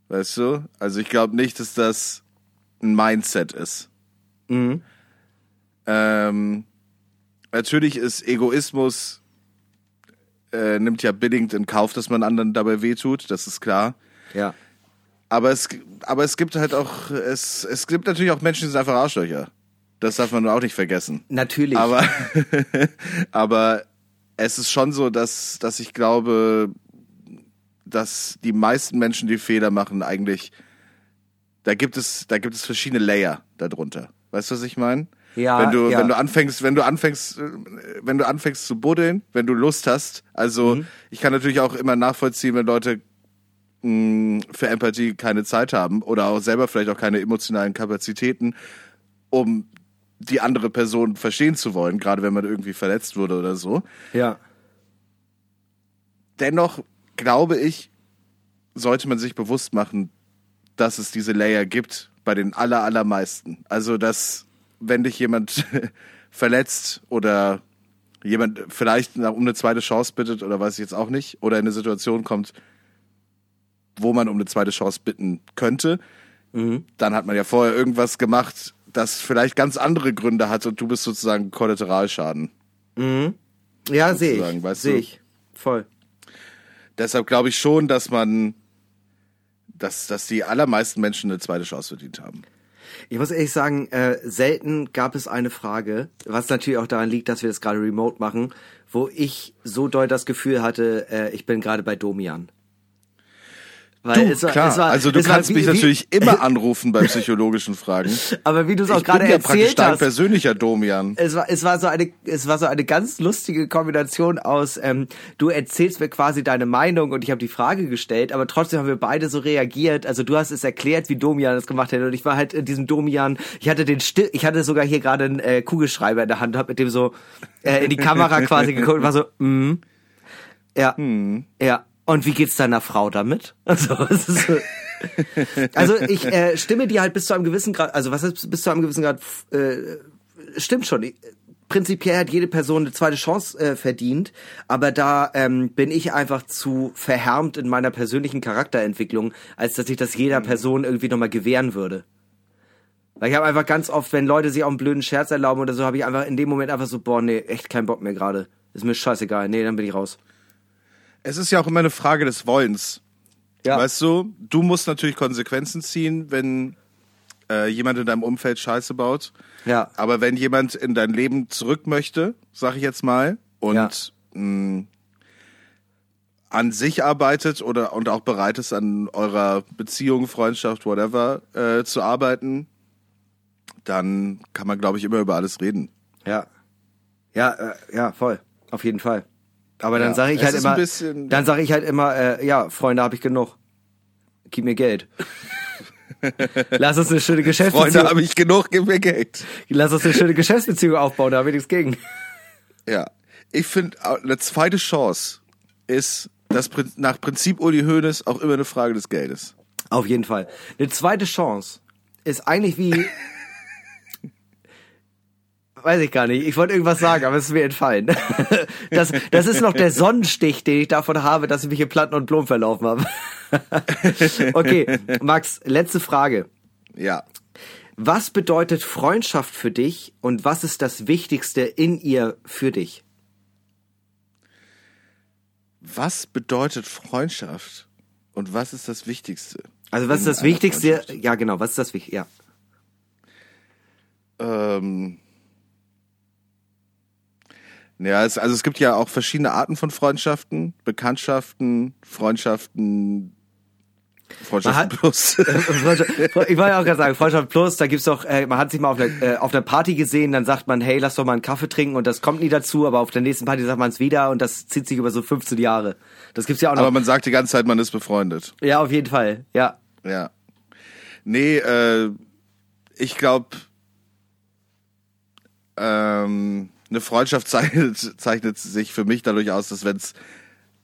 Weißt du? Also ich glaube nicht, dass das ein Mindset ist. Mhm. Ähm, natürlich ist Egoismus äh, nimmt ja billigend in Kauf, dass man anderen dabei wehtut, das ist klar. Ja. Aber es, aber es gibt halt auch, es, es gibt natürlich auch Menschen, die sind einfach Arschlöcher. Das darf man auch nicht vergessen. Natürlich. Aber, aber es ist schon so, dass, dass ich glaube, dass die meisten Menschen, die Fehler machen, eigentlich, da gibt es, da gibt es verschiedene Layer darunter. Weißt du, was ich meine? Ja, Wenn du, ja. wenn du anfängst, wenn du anfängst, äh, wenn du anfängst zu buddeln, wenn du Lust hast, also Mhm. ich kann natürlich auch immer nachvollziehen, wenn Leute mh, für Empathie keine Zeit haben oder auch selber vielleicht auch keine emotionalen Kapazitäten, um die andere Person verstehen zu wollen, gerade wenn man irgendwie verletzt wurde oder so. ja. Dennoch glaube ich, sollte man sich bewusst machen, dass es diese Layer gibt bei den aller, allermeisten. Also, dass wenn dich jemand verletzt oder jemand vielleicht um eine zweite Chance bittet oder weiß ich jetzt auch nicht, oder in eine Situation kommt, wo man um eine zweite Chance bitten könnte, dann hat man ja vorher irgendwas gemacht, das vielleicht ganz andere Gründe hat und du bist sozusagen Kollateralschaden. Ja, sehe ich. weißt Sehe ich. Voll. Deshalb glaube ich schon, dass man, dass, dass die allermeisten Menschen eine zweite Chance verdient haben. Ich muss ehrlich sagen, äh, selten gab es eine Frage, was natürlich auch daran liegt, dass wir das gerade remote machen, wo ich so doll das Gefühl hatte, äh, ich bin gerade bei Domian. Weil es war- klar. es war- also du es war kannst wie- mich wie- natürlich immer anrufen bei psychologischen Fragen. Aber wie du es auch Ich gerade bin ja praktisch erzählt dein hast, persönlicher Domian. es war, es war so eine, es war so eine ganz lustige Kombination aus, ähm, du erzählst mir quasi deine Meinung und ich habe die Frage gestellt, aber trotzdem haben wir beide so reagiert. Also du hast es erklärt, wie Domian das gemacht hätte und ich war halt in diesem Domian, ich hatte den Still, ich hatte sogar hier gerade einen äh, Kugelschreiber in der Hand, hab mit dem so äh, in die Kamera quasi geguckt und war so, mm, ja, ja. Und wie geht's deiner Frau damit? Also, es ist so, also ich äh, stimme dir halt bis zu einem gewissen Grad, also was heißt bis zu einem gewissen Grad, äh, stimmt schon. Ich- Prinzipiell hat jede Person eine zweite Chance äh, verdient, aber da ähm, bin ich einfach zu verhärmt in meiner persönlichen Charakterentwicklung, als dass ich das jeder Person irgendwie nochmal gewähren würde. Weil ich habe einfach ganz oft, wenn Leute sich auch einen blöden Scherz erlauben oder so, habe ich einfach in dem Moment einfach so, boah, nee, echt keinen Bock mehr gerade. Ist mir scheißegal. Nee, dann bin ich raus. Es ist ja auch immer eine Frage des Wollens. Ja. Weißt du, du musst natürlich Konsequenzen ziehen, wenn äh, jemand in deinem Umfeld Scheiße baut. Ja. Aber wenn jemand in dein Leben zurück möchte, sag ich jetzt mal, und Ja. mh, an sich arbeitet oder und auch bereit ist, an eurer Beziehung, Freundschaft, whatever, äh, zu arbeiten, dann kann man, glaube ich, immer über alles reden. Ja. Ja, äh, ja, voll. Auf jeden Fall. Aber dann Ja, sage ich es halt immer, dann sage ich halt immer, äh, ja, Freunde habe ich genug. Gib mir Geld. Lass uns eine schöne Geschäftsbeziehung, Freunde habe ich genug, gib mir Geld. lass uns eine schöne Geschäftsbeziehung aufbauen, da habe ich nichts gegen. Ja, ich finde, eine zweite Chance ist das Prin- nach Prinzip Uli Hoeneß auch immer eine Frage des Geldes. Auf jeden Fall. Eine zweite Chance ist eigentlich wie. Weiß ich gar nicht. Ich wollte irgendwas sagen, aber es ist mir entfallen. Das, das ist noch der Sonnenstich, den ich davon habe, dass ich mich in Planten und Blumen verlaufen habe. Okay, Max, letzte Frage. Ja. Was bedeutet Freundschaft für dich und was ist das Wichtigste in ihr für dich? Was bedeutet Freundschaft? Und was ist das Wichtigste? Also was ist das Wichtigste? Ja, genau. Was ist das Wichtigste? Ja. Ähm, ja, es, also es gibt ja auch verschiedene Arten von Freundschaften, Bekanntschaften, Freundschaften, Man hat- plus. Freundschaft- ich wollte ja auch gerade sagen, Freundschaft Plus, da gibt's doch, äh, man hat sich mal auf einer, äh, auf einer Party gesehen, dann sagt man, hey, lass doch mal einen Kaffee trinken und das kommt nie dazu, aber auf der nächsten Party sagt man es wieder und das zieht sich über so 15 Jahre. Das gibt's ja auch noch. Aber man sagt die ganze Zeit, man ist befreundet. ja, auf jeden Fall, ja. Ja. Nee, äh, ich glaube, ähm, eine Freundschaft zeichnet, zeichnet sich für mich dadurch aus, dass wenn es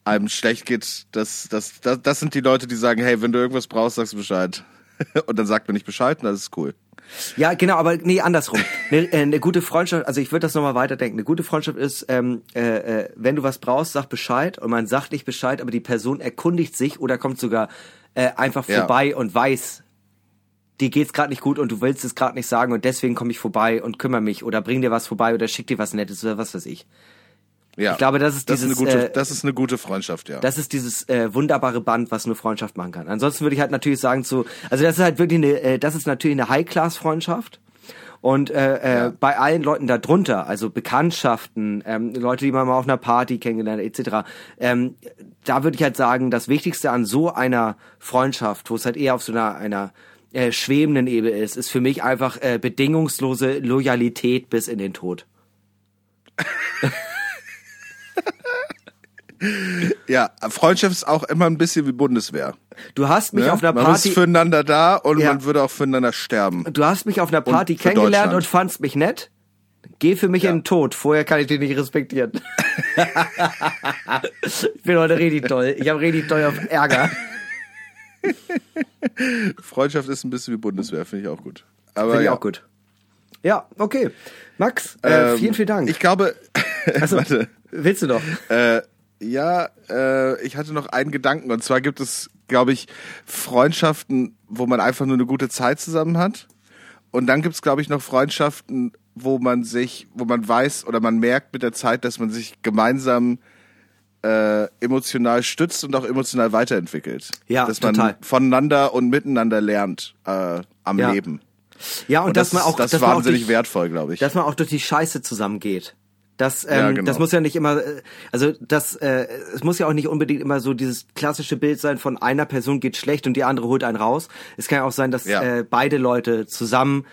einem schlecht geht, dass das, das, das sind die Leute, die sagen, hey, wenn du irgendwas brauchst, sagst du Bescheid. Und dann sagt man nicht Bescheid und das ist cool. Ja, genau, aber nee, andersrum. Eine, äh, eine gute Freundschaft, also ich würde das nochmal weiterdenken. Eine gute Freundschaft ist, ähm, äh, äh, wenn du was brauchst, sag Bescheid und man sagt nicht Bescheid, aber die Person erkundigt sich oder kommt sogar äh, einfach Ja. vorbei und weiß, dir geht's gerade nicht gut und du willst es gerade nicht sagen und deswegen komme ich vorbei und kümmere mich oder bring dir was vorbei oder schick dir was Nettes oder was weiß ich. Ja. Ich glaube, das ist das dieses, ist eine gute, äh, das ist eine gute Freundschaft, ja. Das ist dieses äh, wunderbare Band, was nur Freundschaft machen kann. Ansonsten würde ich halt natürlich sagen zu, also das ist halt wirklich eine, äh, das ist natürlich eine High-Class-Freundschaft. Und äh, äh, Ja. bei allen Leuten da drunter, also Bekanntschaften, ähm, Leute, die man mal auf einer Party kennengelernt, etc., ähm, da würde ich halt sagen, das Wichtigste an so einer Freundschaft, wo es halt eher auf so einer, einer äh, schwebenden Ebene ist, ist für mich einfach äh, bedingungslose Loyalität bis in den Tod. ja, Freundschaft ist auch immer ein bisschen wie Bundeswehr. Du hast mich Ne? auf einer man Party... ist füreinander da und Ja. man würde auch füreinander sterben. Du hast mich auf einer Party für kennengelernt und fandst mich nett. Geh für mich Ja. in den Tod. Vorher kann ich dich nicht respektieren. ich bin heute richtig toll. Ich habe richtig toll auf Ärger. Freundschaft ist ein bisschen wie Bundeswehr, finde ich auch gut. Aber Finde ich ja. auch gut. Ja, okay. Max, äh, Ähm, vielen, vielen Dank. Ich glaube, Also, warte, willst du doch? äh, ja, äh, ich hatte noch einen Gedanken und zwar gibt es, glaube ich, Freundschaften, wo man einfach nur eine gute Zeit zusammen hat. Und dann gibt es, glaube ich, noch Freundschaften, wo man sich, wo man weiß oder man merkt mit der Zeit, dass man sich gemeinsam äh, emotional stützt und auch emotional weiterentwickelt. Ja, dass man total. voneinander und miteinander lernt äh, am Ja. Leben. Ja, und, Und dass das, man auch, das ist wahnsinnig durch, wertvoll, glaube ich. dass man auch durch die Scheiße zusammengeht. Das, ähm, Ja, genau. das muss ja nicht immer, äh, also das, äh, es muss ja auch nicht unbedingt immer so dieses klassische Bild sein von einer Person geht schlecht und die andere holt einen raus. Es kann ja auch sein, dass Ja. äh, beide Leute zusammen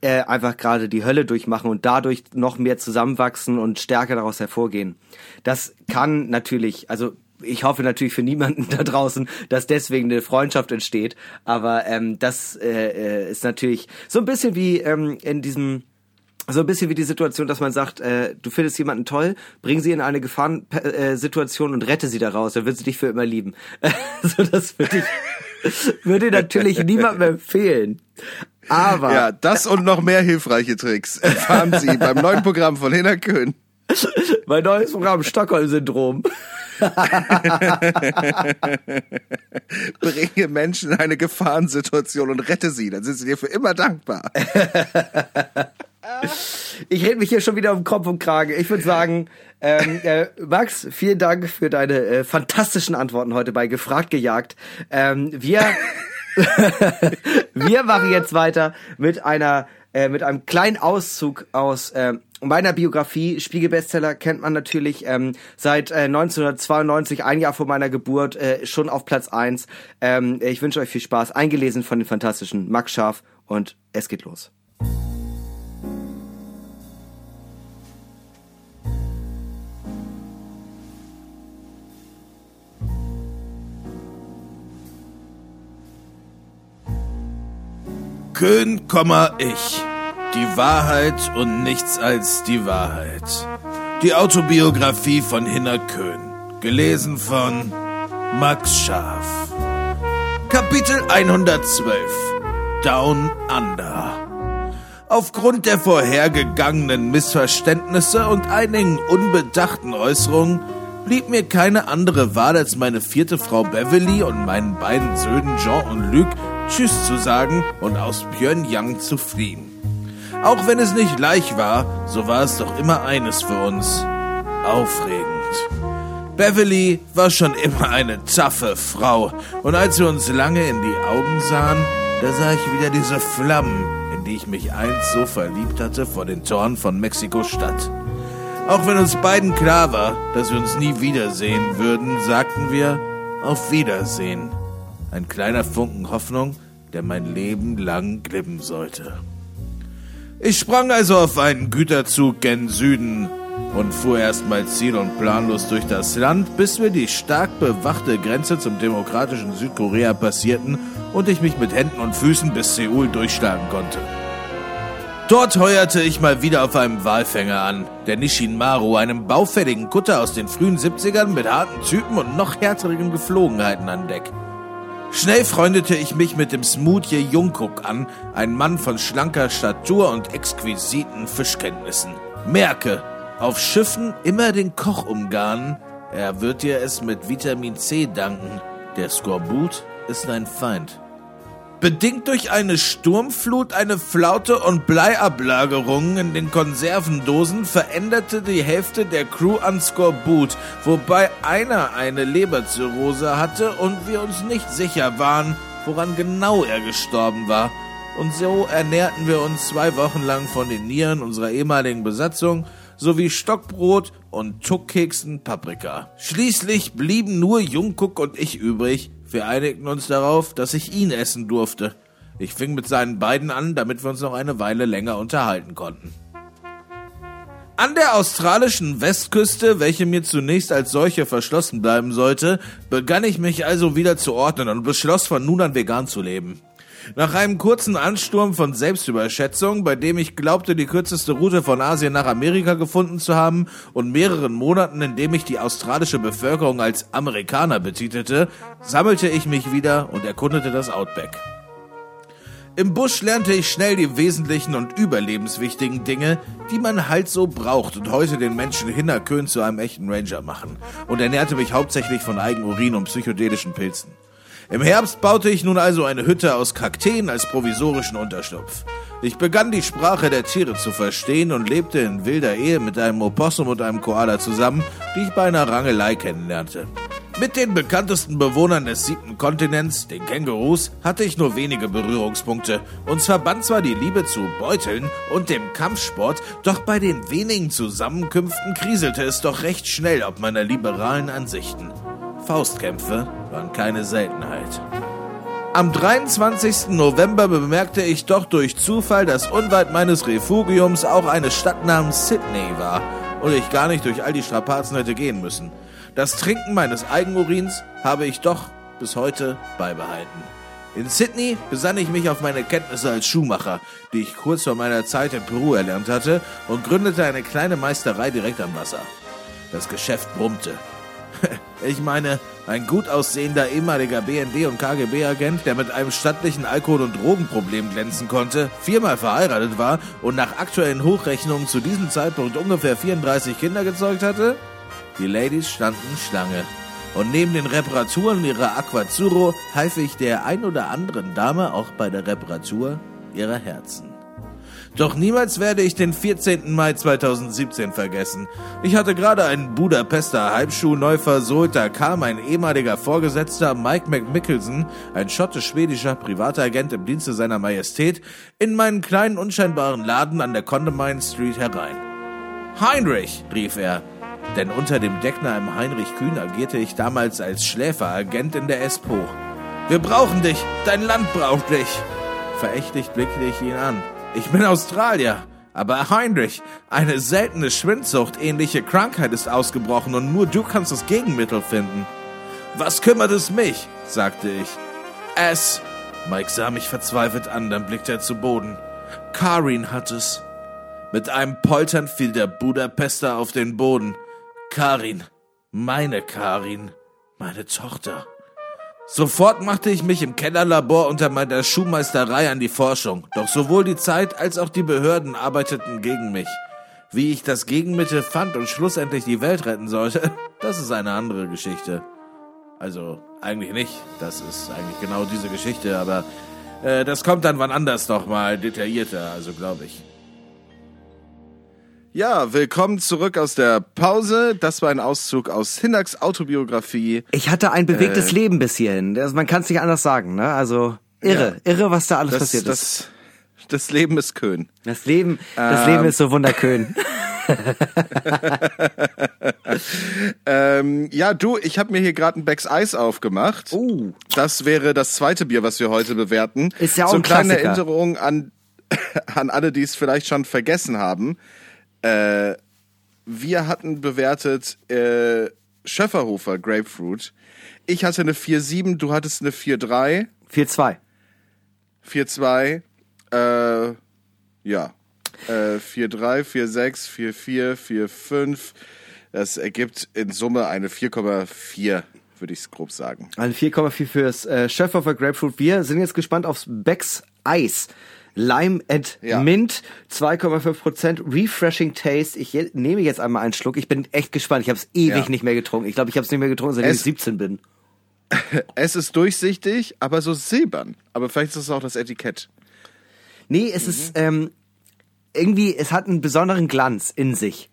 äh, einfach gerade die Hölle durchmachen und dadurch noch mehr zusammenwachsen und stärker daraus hervorgehen. Das kann natürlich, also ich hoffe natürlich für niemanden da draußen, dass deswegen eine Freundschaft entsteht, aber ähm, das äh, äh, ist natürlich so ein bisschen wie ähm, in diesem so ein bisschen wie die Situation, dass man sagt, äh, du findest jemanden toll, bring sie in eine Gefahrensituation äh, und rette sie daraus, dann wird sie dich für immer lieben. so das würde ich würde natürlich niemandem empfehlen. Aber Ja, das und noch mehr hilfreiche Tricks erfahren Sie beim neuen Programm von Hena Köhn. mein neues Programm Stockholm-Syndrom. Bringe Menschen in eine Gefahrensituation und rette sie, dann sind sie dir für immer dankbar. Ich rede mich hier schon wieder um Kopf und Kragen. Ich würde sagen, ähm, äh, Max, vielen Dank für deine äh, fantastischen Antworten heute bei Gefragt gejagt. Ähm, wir wir machen jetzt weiter mit einer äh, mit einem kleinen Auszug aus äh, meiner Biografie. Spiegelbestseller kennt man natürlich ähm, seit äh, 1992, ein Jahr vor meiner Geburt, äh, schon auf Platz eins. Ähm, ich wünsche euch viel Spaß. Eingelesen von den fantastischen Max Scharf und es geht los. Köhn, ich. Die Wahrheit und nichts als die Wahrheit. Die Autobiografie von Hinner Köhn. Gelesen von Max Scharf. Kapitel 112. Down Under. Aufgrund der vorhergegangenen Missverständnisse und einigen unbedachten Äußerungen blieb mir keine andere Wahl, als meine vierte Frau Beverly und meinen beiden Söhnen Jean und Luc Tschüss zu sagen und aus Pyongyang zu fliehen. Auch wenn es nicht leicht war, so war es doch immer eines für uns. Aufregend. Beverly war schon immer eine taffe Frau und als wir uns lange in die Augen sahen, da sah ich wieder diese Flammen, in die ich mich einst so verliebt hatte vor den Toren von Mexiko-Stadt. Auch wenn uns beiden klar war, dass wir uns nie wiedersehen würden, sagten wir auf Wiedersehen. Ein kleiner Funken Hoffnung, der mein Leben lang glimmen sollte. Ich sprang also auf einen Güterzug gen Süden und fuhr erstmal ziel- und planlos durch das Land, bis wir die stark bewachte Grenze zum demokratischen Südkorea passierten und ich mich mit Händen und Füßen bis Seoul durchschlagen konnte. Dort heuerte ich mal wieder auf einem Walfänger an, der Nishin Maru, einem baufälligen Kutter aus den frühen 70ern mit harten Typen und noch härteren Geflogenheiten an Deck. Schnell freundete ich mich mit dem Smoothie Jungkook an, ein Mann von schlanker Statur und exquisiten Fischkenntnissen. Merke, auf Schiffen immer den Koch umgarnen, er wird dir es mit Vitamin C danken. Der Skorbut ist dein Feind. Bedingt durch eine Sturmflut, eine Flaute und Bleiablagerungen in den Konservendosen veränderte die Hälfte der Crew an Skorbut, wobei einer eine Leberzirrhose hatte und wir uns nicht sicher waren, woran genau er gestorben war. Und so ernährten wir uns zwei Wochen lang von den Nieren unserer ehemaligen Besatzung sowie Stockbrot und Tuckkeksen Paprika. Schließlich blieben nur Jungkook und ich übrig, wir einigten uns darauf, dass ich ihn essen durfte. Ich fing mit seinen beiden an, damit wir uns noch eine Weile länger unterhalten konnten. An der australischen Westküste, welche mir zunächst als solche verschlossen bleiben sollte, begann ich mich also wieder zu ordnen und beschloss von nun an vegan zu leben. Nach einem kurzen Ansturm von Selbstüberschätzung, bei dem ich glaubte, die kürzeste Route von Asien nach Amerika gefunden zu haben, und mehreren Monaten, in dem ich die australische Bevölkerung als Amerikaner betitelte, sammelte ich mich wieder und erkundete das Outback. Im Busch lernte ich schnell die wesentlichen und überlebenswichtigen Dinge, die man halt so braucht und heute den Menschen Hinnerkön zu einem echten Ranger machen und ernährte mich hauptsächlich von Eigenurin und psychedelischen Pilzen. Im Herbst baute ich nun also eine Hütte aus Kakteen als provisorischen Unterschlupf. Ich begann die Sprache der Tiere zu verstehen und lebte in wilder Ehe mit einem Opossum und einem Koala zusammen, die ich bei einer Rangelei kennenlernte. Mit den bekanntesten Bewohnern des siebten Kontinents, den Kängurus, hatte ich nur wenige Berührungspunkte. Uns verband zwar die Liebe zu Beuteln und dem Kampfsport, doch bei den wenigen Zusammenkünften kriselte es doch recht schnell ob meiner liberalen Ansichten. Faustkämpfe waren keine Seltenheit. Am 23. November bemerkte ich doch durch Zufall, dass unweit meines Refugiums auch eine Stadt namens Sydney war und ich gar nicht durch all die Strapazen hätte gehen müssen. Das Trinken meines Eigenurins habe ich doch bis heute beibehalten. In Sydney besann ich mich auf meine Kenntnisse als Schuhmacher, die ich kurz vor meiner Zeit in Peru erlernt hatte, und gründete eine kleine Meisterei direkt am Wasser. Das Geschäft brummte. Ich meine, ein gut aussehender ehemaliger BND- und KGB-Agent, der mit einem stattlichen Alkohol- und Drogenproblem glänzen konnte, viermal verheiratet war und nach aktuellen Hochrechnungen zu diesem Zeitpunkt ungefähr 34 Kinder gezeugt hatte? Die Ladies standen Schlange. Und neben den Reparaturen ihrer Aquazzuro half ich der ein oder anderen Dame auch bei der Reparatur ihrer Herzen. Doch niemals werde ich den 14. Mai 2017 vergessen. Ich hatte gerade einen Budapester Halbschuh neu versohlt, da kam ein ehemaliger Vorgesetzter Mike McMickelson, ein schottisch-schwedischer Privatagent im Dienste seiner Majestät, in meinen kleinen unscheinbaren Laden an der Condamine Street herein. Heinrich, rief er, denn unter dem Decknamen Heinrich Kühn agierte ich damals als Schläferagent in der Espo. Wir brauchen dich, dein Land braucht dich. Verächtlich blickte ich ihn an. Ich bin Australier. Aber Heinrich, eine seltene Schwindsucht-ähnliche Krankheit ist ausgebrochen und nur du kannst das Gegenmittel finden. Was kümmert es mich? sagte ich. Es. Mike sah mich verzweifelt an, dann blickte er zu Boden. Karin hat es. Mit einem Poltern fiel der Budapester auf den Boden. Karin, meine Karin, meine Tochter. Sofort machte ich mich im Kellerlabor unter meiner Schuhmeisterei an die Forschung. Doch sowohl die Zeit als auch die Behörden arbeiteten gegen mich. Wie ich das Gegenmittel fand und schlussendlich die Welt retten sollte, das ist eine andere Geschichte. Also eigentlich nicht. Das ist eigentlich genau diese Geschichte, aber äh, das kommt dann wann anders noch mal detaillierter, also glaube ich. Ja, willkommen zurück aus der Pause. Das war ein Auszug aus Hinaks Autobiografie. Ich hatte ein bewegtes Äh. Leben bis hierhin. Also man kann es nicht anders sagen, ne? Also irre, irre, was da alles Das, passiert ist. das, das Leben ist Köhn. Das Leben, das Ähm. Leben ist so wunderkön. Ähm, ja, du, ich habe mir hier gerade ein Becks Eis aufgemacht. Oh. Das wäre das zweite Bier, was wir heute bewerten. Ist ja auch so ein kleine Klassiker. Erinnerung an, an alle, die es vielleicht schon vergessen haben. Äh, wir hatten bewertet äh, Schöfferhofer Grapefruit. Ich hatte eine 4,7, du hattest eine 4,3, 4-2. 4,2, äh, ja, äh, 4,3, 4,6, 4,4, 4,5. Das ergibt in Summe eine 4,4, würde ich grob sagen. Eine 4,4 fürs äh, Schöfferhofer Grapefruit. Wir sind jetzt gespannt aufs Becks Eis. Lime and Ja. Mint, 2,5%, Refreshing Taste. Ich nehme jetzt einmal einen Schluck. Ich bin echt gespannt. Ich habe es ewig Ja. nicht mehr getrunken. Ich glaube, ich habe es nicht mehr getrunken, seitdem Es- ich 17 bin. Es ist durchsichtig, aber so silbern. Aber vielleicht ist es auch das Etikett. Nee, es ist ähm, irgendwie, es hat einen besonderen Glanz in sich.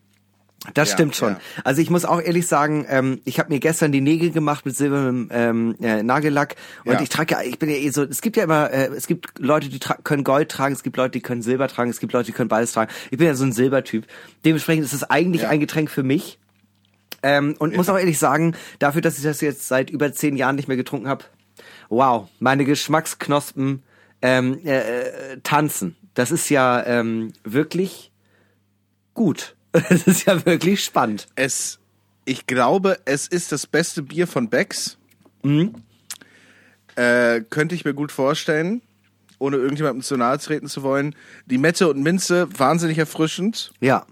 Das Ja, stimmt schon. ja. Also ich muss auch ehrlich sagen, ähm, ich habe mir gestern die Nägel gemacht mit silbernem ähm, äh, Nagellack und Ja. ich trage ja, ich bin ja eh so, es gibt ja immer, äh, es gibt Leute, die können Gold tragen, es gibt Leute, die können Silber tragen, es gibt Leute, die können beides tragen. Ich bin ja so ein Silbertyp. Dementsprechend ist es eigentlich ein Getränk für mich. Ähm, und muss auch ehrlich sagen, dafür, dass ich das jetzt seit über zehn Jahren nicht mehr getrunken habe, wow, meine Geschmacksknospen ähm, äh, äh, tanzen. Das ist ja ähm, wirklich gut. Das ist ja wirklich spannend. Es, ich glaube, es ist das beste Bier von Becks. Mhm. Äh, könnte ich mir gut vorstellen, ohne irgendjemandem zu nahe treten zu wollen. Die Mette und Minze, wahnsinnig erfrischend. Ja.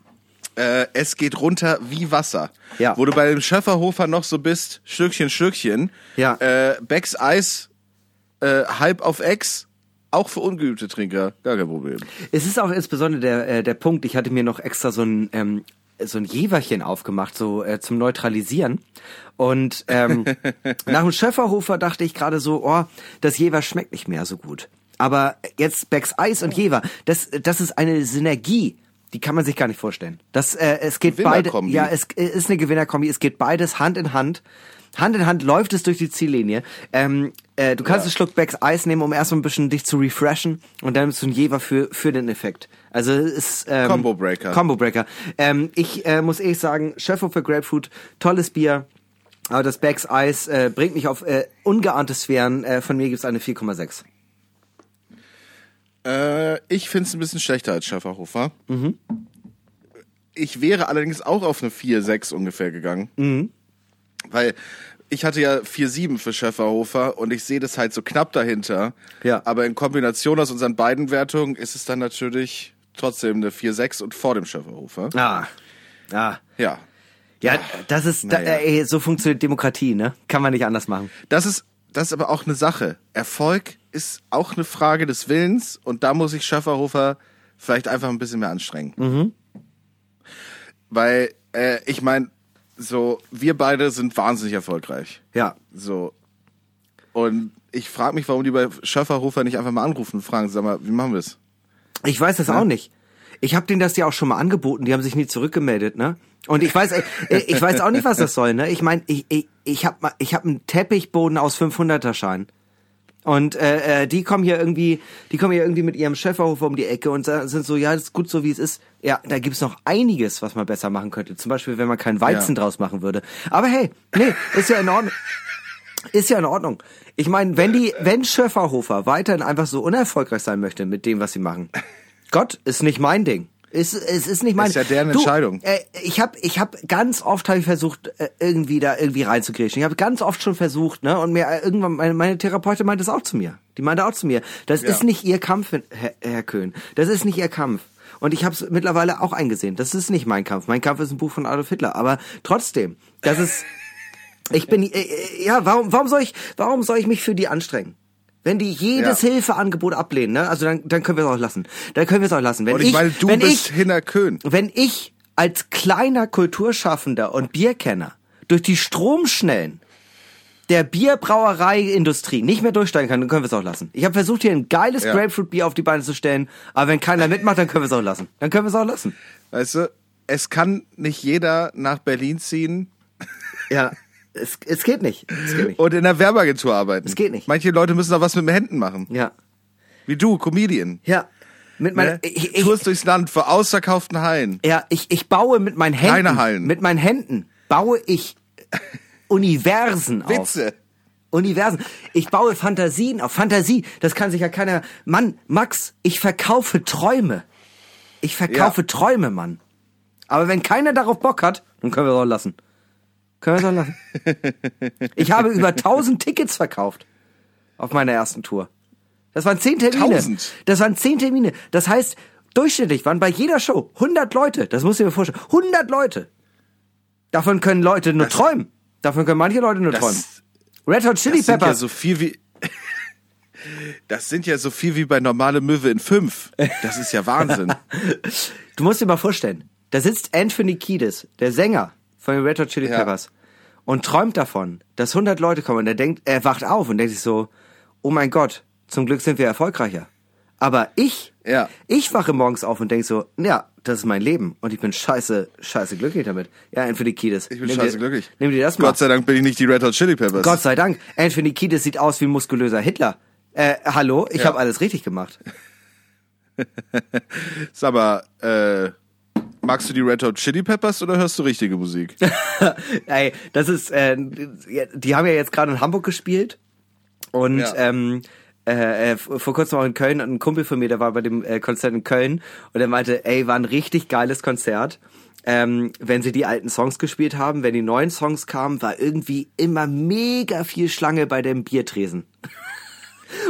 Äh, es geht runter wie Wasser. Ja. Wo du bei dem Schöfferhofer noch so bist, Stückchen, Stückchen. Ja. Äh, Becks Eis, äh, halb auf Ex, auch für ungeübte Trinker, gar kein Problem. Es ist auch insbesondere der, äh, der Punkt, ich hatte mir noch extra so ein, ähm, so ein Jeverchen aufgemacht, so äh, zum Neutralisieren. Und ähm, nach dem Schöfferhofer dachte ich gerade so, oh, das Jever schmeckt nicht mehr so gut. Aber jetzt Becks Eis und Jever, das, das ist eine Synergie, die kann man sich gar nicht vorstellen. Das, äh, es geht beide, ja, es äh, ist eine Gewinnerkombi, es geht beides Hand in Hand. Hand in Hand läuft es durch die Ziellinie. Ähm, äh, du kannst einen Schluck Becks Eis nehmen, um erstmal ein bisschen dich zu refreshen und dann bist du ein Jever für, für den Effekt. Also ist ähm, Combo Breaker. Combo Breaker. Ähm, ich äh, muss ehrlich sagen, Schöfferhofer Grapefruit, tolles Bier. Aber das Becks Eis äh, bringt mich auf äh, ungeahnte Sphären. Äh, von mir gibt's eine 4,6. Äh, ich finde es ein bisschen schlechter als Schöfferhofer. Mhm. Ich wäre allerdings auch auf eine 4,6 ungefähr gegangen. Mhm. Weil ich hatte ja 4,7 für Schöfferhofer und ich sehe das halt so knapp dahinter. Ja. Aber in Kombination aus unseren beiden Wertungen ist es dann natürlich trotzdem eine 4,6 und vor dem Schöfferhofer. Ah. Ah. Ja. Ja, das ist, da, Naja. äh, so funktioniert Demokratie, ne? Kann man nicht anders machen. Das ist, das ist aber auch eine Sache. Erfolg ist auch eine Frage des Willens und da muss sich Schöfferhofer vielleicht einfach ein bisschen mehr anstrengen. Mhm. Weil, äh, ich meine, so, wir beide sind wahnsinnig erfolgreich. Ja. So. Und ich frage mich, warum die bei Schöfferhofer nicht einfach mal anrufen und fragen, sag mal, wie machen wir es? Ich weiß das auch nicht. Ich habe denen das ja auch schon mal angeboten, die haben sich nie zurückgemeldet, ne? Und ich weiß, äh, ich weiß auch nicht, was das soll, ne? Ich meine, ich ich ich habe ich habe einen Teppichboden aus 500er Schein. Und äh, äh, die kommen hier irgendwie, die kommen hier irgendwie mit ihrem Schäferhofer um die Ecke und sind so, ja, das ist gut so wie es ist. Ja, da gibt's noch einiges, was man besser machen könnte. Zum Beispiel, wenn man keinen Weizen Ja. draus machen würde. Aber hey, nee, ist ja in Ordnung. Ist ja in Ordnung. Ich meine, wenn die, wenn Schöfferhofer weiterhin einfach so unerfolgreich sein möchte mit dem, was sie machen, Gott, ist nicht mein Ding. Ist, es ist nicht mein Ist ja deren du, Entscheidung. Äh, ich habe ich hab ganz oft hab ich versucht, äh, irgendwie da irgendwie reinzugrätschen. Ich habe ganz oft schon versucht, ne? Und mir äh, irgendwann, meine, meine Therapeutin meinte das auch zu mir. Die meinte auch zu mir, das Ja. ist nicht ihr Kampf, Herr, Herr Köhn. Das ist nicht ihr Kampf. Und ich habe es mittlerweile auch eingesehen. Das ist nicht mein Kampf. Mein Kampf ist ein Buch von Adolf Hitler. Aber trotzdem, das ist Ich bin, äh, ja, warum, warum soll ich, warum soll ich mich für die anstrengen? Wenn die jedes Ja. Hilfeangebot ablehnen, ne? Also dann, dann können wir es auch lassen. Dann können wir es auch lassen. Wenn Und ich meine, du wenn bist ich, Hinner Köhn. wenn ich als kleiner Kulturschaffender und Bierkenner durch die Stromschnellen der Bierbrauereiindustrie nicht mehr durchsteigen kann, dann können wir es auch lassen. Ich habe versucht, hier ein geiles Ja. Grapefruit-Bier auf die Beine zu stellen, aber wenn keiner mitmacht, dann können wir es auch lassen. Dann können wir es auch lassen. Weißt du, es kann nicht jeder nach Berlin ziehen Ja, es, es geht nicht. Es geht nicht. und in der Werbeagentur arbeiten. Es geht nicht. Manche Leute müssen auch was mit den Händen machen. Ja, Wie du, Comedian. ja. Mit meiner, Ne? ich, ich, Tourst durchs Land vor ausverkauften Hallen. Ja, ich, ich baue mit meinen Händen, Kleine Hallen. mit meinen Händen baue ich Universen auf. Witze. Universen. Ich baue Fantasien auf. Fantasie, das kann sich ja keiner. Mann, Max, ich verkaufe Träume. Ich verkaufe Ja. Träume, Mann. Aber wenn keiner darauf Bock hat, dann können wir es auch lassen. Können wir auch lassen. Ich habe über 1000 Tickets verkauft auf meiner ersten Tour. Das waren 10 Termine. 1000? Das waren 10 Termine. Das heißt, durchschnittlich waren bei jeder Show 100 Leute. Das musst du dir vorstellen. 100 Leute. Davon können Leute nur träumen. Davon können manche Leute nur Das- träumen. Red Hot Chili Das sind ja Peppers. so viel wie. Das sind ja so viel wie bei normale Möwe in fünf. Das ist ja Wahnsinn. Du musst dir mal vorstellen, da sitzt Anthony Kiedis, der Sänger von den Red Hot Chili Ja. Und träumt davon, dass 100 Leute kommen. Und er denkt, er wacht auf und denkt sich so, oh mein Gott, zum Glück sind wir erfolgreicher. Aber ich, Ja. ich wache morgens auf und denke so, ja, das ist mein Leben und ich bin scheiße, scheiße glücklich damit. Ja, Anthony Kiedis. Ich bin nimm scheiße dir, glücklich. Nimm dir das mal. Gott sei Dank bin ich nicht die Red Hot Chili Peppers. Gott sei Dank. Anthony Kiedis sieht aus wie ein muskulöser Hitler. Äh, hallo, ich Ja. habe alles richtig gemacht. Sag mal, äh, magst du die Red Hot Chili Peppers oder hörst du richtige Musik? Ey, das ist, äh, die haben ja jetzt gerade in Hamburg gespielt und Ja. ähm, äh, äh, vor kurzem auch in Köln und ein Kumpel von mir, der war bei dem äh, Konzert in Köln und er meinte, ey, war ein richtig geiles Konzert. Ähm, wenn sie die alten Songs gespielt haben, wenn die neuen Songs kamen, war irgendwie immer mega viel Schlange bei dem Biertresen.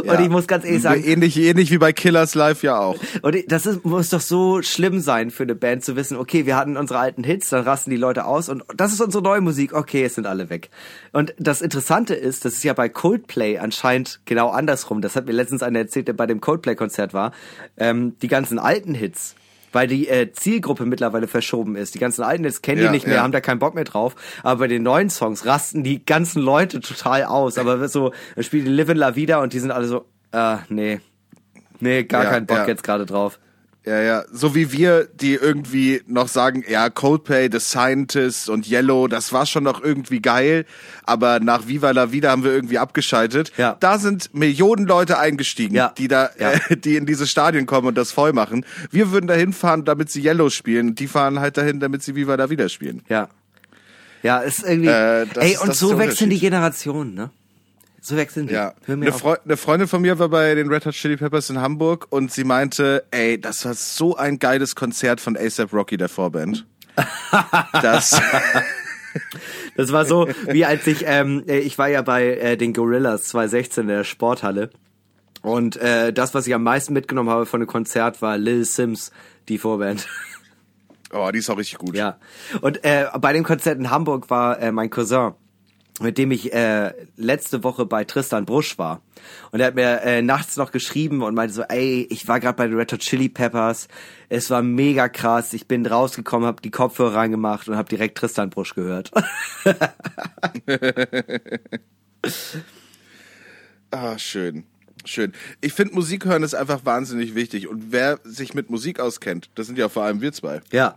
Und ich muss ganz ehrlich sagen, ähnlich, ähnlich wie bei Killers Live ja auch. und das ist, muss doch so schlimm sein für eine Band zu wissen, okay, wir hatten unsere alten Hits, dann rasten die Leute aus und das ist unsere neue Musik, okay, es sind alle weg. Und das Interessante ist, das ist ja bei Coldplay anscheinend genau andersrum. Das hat mir letztens einer erzählt, der bei dem Coldplay-Konzert war. Ähm, die ganzen alten Hits, weil die äh, Zielgruppe mittlerweile verschoben ist. Die ganzen alten Hits kennen Ja, die nicht mehr, ja. haben da keinen Bock mehr drauf. Aber bei den neuen Songs rasten die ganzen Leute total aus. Aber so, spielt die Live in La Vida und die sind alle so, ah, nee. Nee, gar Ja, keinen Bock jetzt gerade drauf. Ja, ja. So wie wir, die irgendwie noch sagen, ja, Coldplay, The Scientist und Yellow, das war schon noch irgendwie geil, aber nach Viva la Vida haben wir irgendwie abgeschaltet. Ja. Da sind Millionen Leute eingestiegen, Ja. die da, Ja. äh, die in diese Stadien kommen und das voll machen. Wir würden dahin fahren, damit sie Yellow spielen. Die fahren halt dahin, damit sie Viva la Vida spielen. Ja. Ja, ist irgendwie. Äh, das ey, und so wechseln die. Generationen, ne? So wechseln die. Ja, Hör mir eine. Freu eine Freundin von mir war bei den Red Hot Chili Peppers in Hamburg und sie meinte, ey, das war so ein geiles Konzert von ASAP Rocky, der Vorband. das, Das war so, wie als ich, ähm, äh, ich war ja bei äh, den Gorillas 2016 in der Sporthalle. Und äh, das, was ich am meisten mitgenommen habe von dem Konzert, war Lil Sims, die Vorband. oh, die ist auch richtig gut. ja. Und äh, bei dem Konzert in Hamburg war äh, mein Cousin, mit dem ich äh, letzte Woche bei Tristan Brusch war. Und er hat mir äh, nachts noch geschrieben und meinte so, ey, ich war gerade bei den Red Hot Chili Peppers. Es war mega krass. Ich bin rausgekommen, habe die Kopfhörer reingemacht und habe direkt Tristan Brusch gehört. Ah, schön. Schön. Ich finde, Musik hören ist einfach wahnsinnig wichtig. Und wer sich mit Musik auskennt, das sind ja vor allem wir zwei. ja.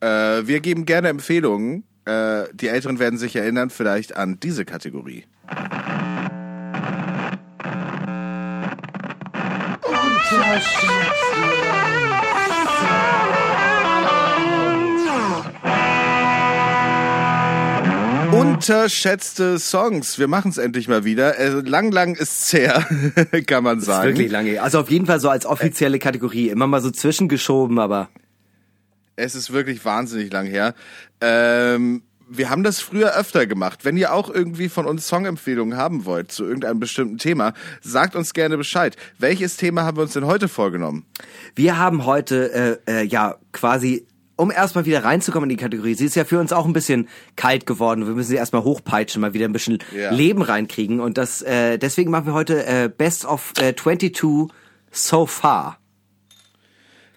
Äh, wir geben gerne Empfehlungen. Äh, die Älteren werden sich erinnern vielleicht an diese Kategorie. Unterschätzte Songs. Wir machen es endlich mal wieder. Äh, lang, lang ist's her, kann man Ist sagen. wirklich lange. Also auf jeden Fall so als offizielle Kategorie. Immer mal so zwischengeschoben, aber Es ist wirklich wahnsinnig lang her. Ähm, wir haben das früher öfter gemacht. Wenn ihr auch irgendwie von uns Songempfehlungen haben wollt zu irgendeinem bestimmten Thema, sagt uns gerne Bescheid. Welches Thema haben wir uns denn heute vorgenommen? wir haben heute äh, äh, ja quasi um erstmal wieder reinzukommen in die Kategorie. Sie ist ja für uns auch ein bisschen kalt geworden. Wir müssen sie erstmal hochpeitschen, mal wieder ein bisschen Ja. Leben reinkriegen. Und das, äh, deswegen machen wir heute äh, Best of äh, 22 so far.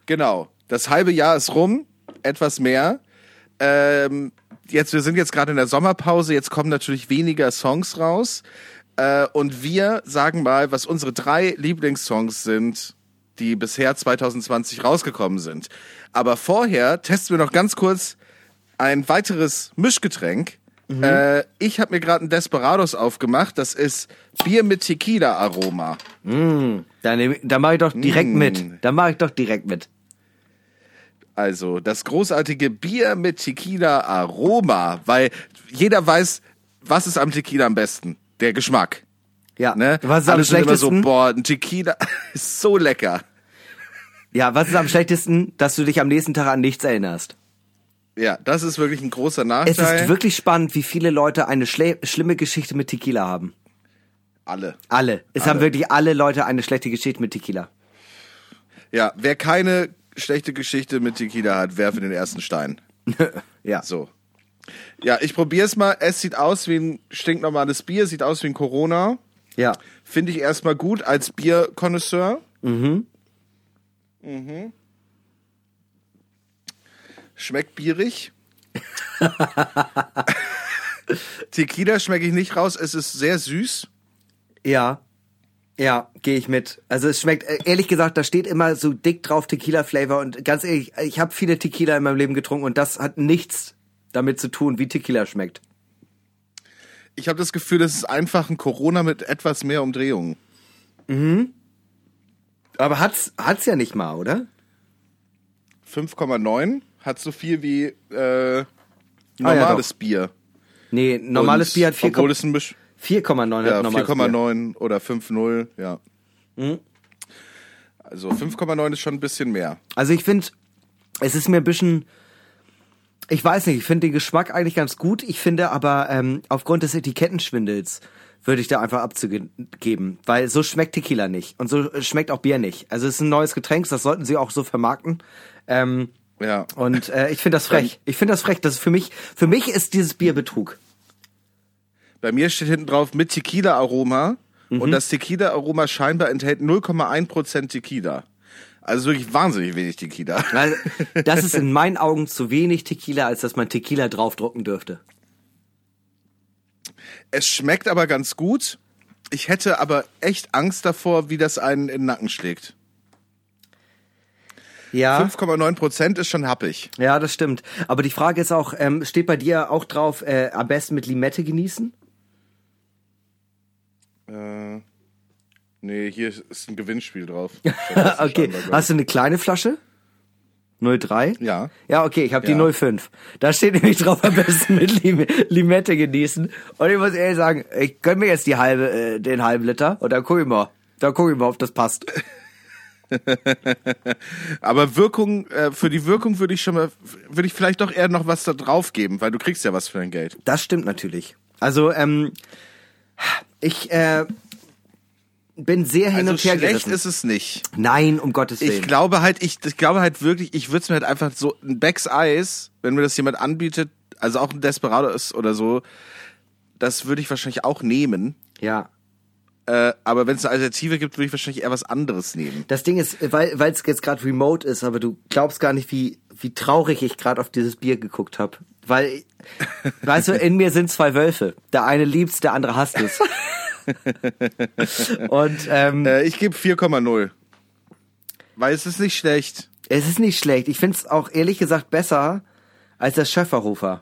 Genau. Das halbe Jahr ist rum, etwas mehr. Ähm, jetzt, wir sind jetzt gerade in der Sommerpause, jetzt kommen natürlich weniger Songs raus. Äh, und wir sagen mal, was unsere drei Lieblingssongs sind, die bisher 2020 rausgekommen sind. Aber vorher testen wir noch ganz kurz ein weiteres Mischgetränk. Äh, ich habe mir gerade ein Desperados aufgemacht. Das ist Bier mit Tequila-Aroma. Da, nehm, da mache ich doch direkt Mm. mit. Da mache ich doch direkt mit. Also das großartige Bier mit Tequila-Aroma, weil jeder weiß, was ist am Tequila am besten? Der Geschmack. Ja. Ne? Was ist am Alle sind immer so, schlechtesten? boah, ein Tequila ist so lecker. ja, was ist am schlechtesten, dass du dich am nächsten Tag an nichts erinnerst? Ja, das ist wirklich ein großer Es Nachteil. ist wirklich spannend, wie viele Leute eine schlimme Geschichte mit Tequila haben. Alle. Alle. Es Alle. haben wirklich alle Leute eine schlechte Geschichte mit Tequila. Ja, wer keine schlechte Geschichte mit Tequila hat, werfe den ersten Stein. ja. So. Ja, ich probier's mal. Es sieht aus wie ein stinknormales Bier, sieht aus wie ein Corona. Ja. Finde ich erstmal gut als Bierkonnoisseur. Mhm. Schmeckt bierig. Tequila schmecke ich nicht raus. Es ist sehr süß. Ja. Ja, gehe ich mit. Also es schmeckt, äh, ehrlich gesagt, da steht immer so dick drauf Tequila-Flavor und ganz ehrlich, ich habe viele Tequila in meinem Leben getrunken und das hat nichts damit zu tun, wie Tequila schmeckt. Ich habe das Gefühl, das ist einfach ein Corona mit etwas mehr Umdrehungen. Aber hat's, hat's ja nicht mal, oder? 5,9 hat so viel wie äh, Ah, ja, normales Bier. Nee, normales Und Bier hat 4, Obwohl es ein Misch 4,9 Ja, hat Bier. 4,9 oder 5,0, ja. Mhm. Also 5,9 ist schon ein bisschen mehr. Also ich finde, es ist mir ein bisschen, ich weiß nicht, ich finde den Geschmack eigentlich ganz gut. Ich finde aber ähm, aufgrund des Etikettenschwindels würde ich da einfach Abzüge geben, weil so schmeckt Tequila nicht und so schmeckt auch Bier nicht. Also es ist ein neues Getränk, das sollten sie auch so vermarkten. Ähm, Ja. und äh, ich finde das frech. Ich finde das frech. Das ist für mich, für mich ist dieses Bier Betrug. Bei mir steht hinten drauf mit Tequila-Aroma Mhm. und das Tequila-Aroma scheinbar enthält 0,1% Tequila. Also wirklich wahnsinnig wenig Tequila. Weil das ist in meinen Augen zu wenig Tequila, als dass man Tequila draufdrucken dürfte. Es schmeckt aber ganz gut. Ich hätte aber echt Angst davor, wie das einen in den Nacken schlägt. Ja. 5,9% ist schon happig. Ja, das stimmt. Aber die Frage ist auch, ähm, steht bei dir auch drauf, äh, am besten mit Limette genießen? Äh, nee, hier ist ein Gewinnspiel drauf. okay. Hast du eine kleine Flasche? 03? Ja. Ja, okay, ich habe Ja. die 05. Da steht nämlich drauf, am besten mit Lim Limette genießen. Und ich muss ehrlich sagen, ich gönn mir jetzt die halbe, äh, den halben Liter und dann guck ich mal. Dann guck ich mal, ob das passt. Aber Wirkung, äh, für die Wirkung würde ich schon mal, würde ich vielleicht doch eher noch was da drauf geben, weil du kriegst ja was für dein Geld. Das stimmt natürlich. Also, ähm, ich äh, bin sehr hin Also und her schlecht gerissen. ist es nicht. Nein, um Gottes Willen. Ich glaube halt, ich, ich glaube halt wirklich, ich würde es mir halt einfach so ein Becks Eis, wenn mir das jemand anbietet, also auch ein Desperado ist oder so, das würde ich wahrscheinlich auch nehmen. ja. Äh, aber wenn es eine Alternative gibt, würde ich wahrscheinlich eher was anderes nehmen. Das Ding ist, weil weil es jetzt gerade remote ist, aber du glaubst gar nicht, wie wie traurig ich gerade auf dieses Bier geguckt habe. Weil, weißt du, in mir sind zwei Wölfe. Der eine liebt's, der andere hasst es. Und ähm, Äh, ich gebe 4,0. Weil es ist nicht schlecht. es ist nicht schlecht. Ich find's auch ehrlich gesagt besser als das Schöfferhofer.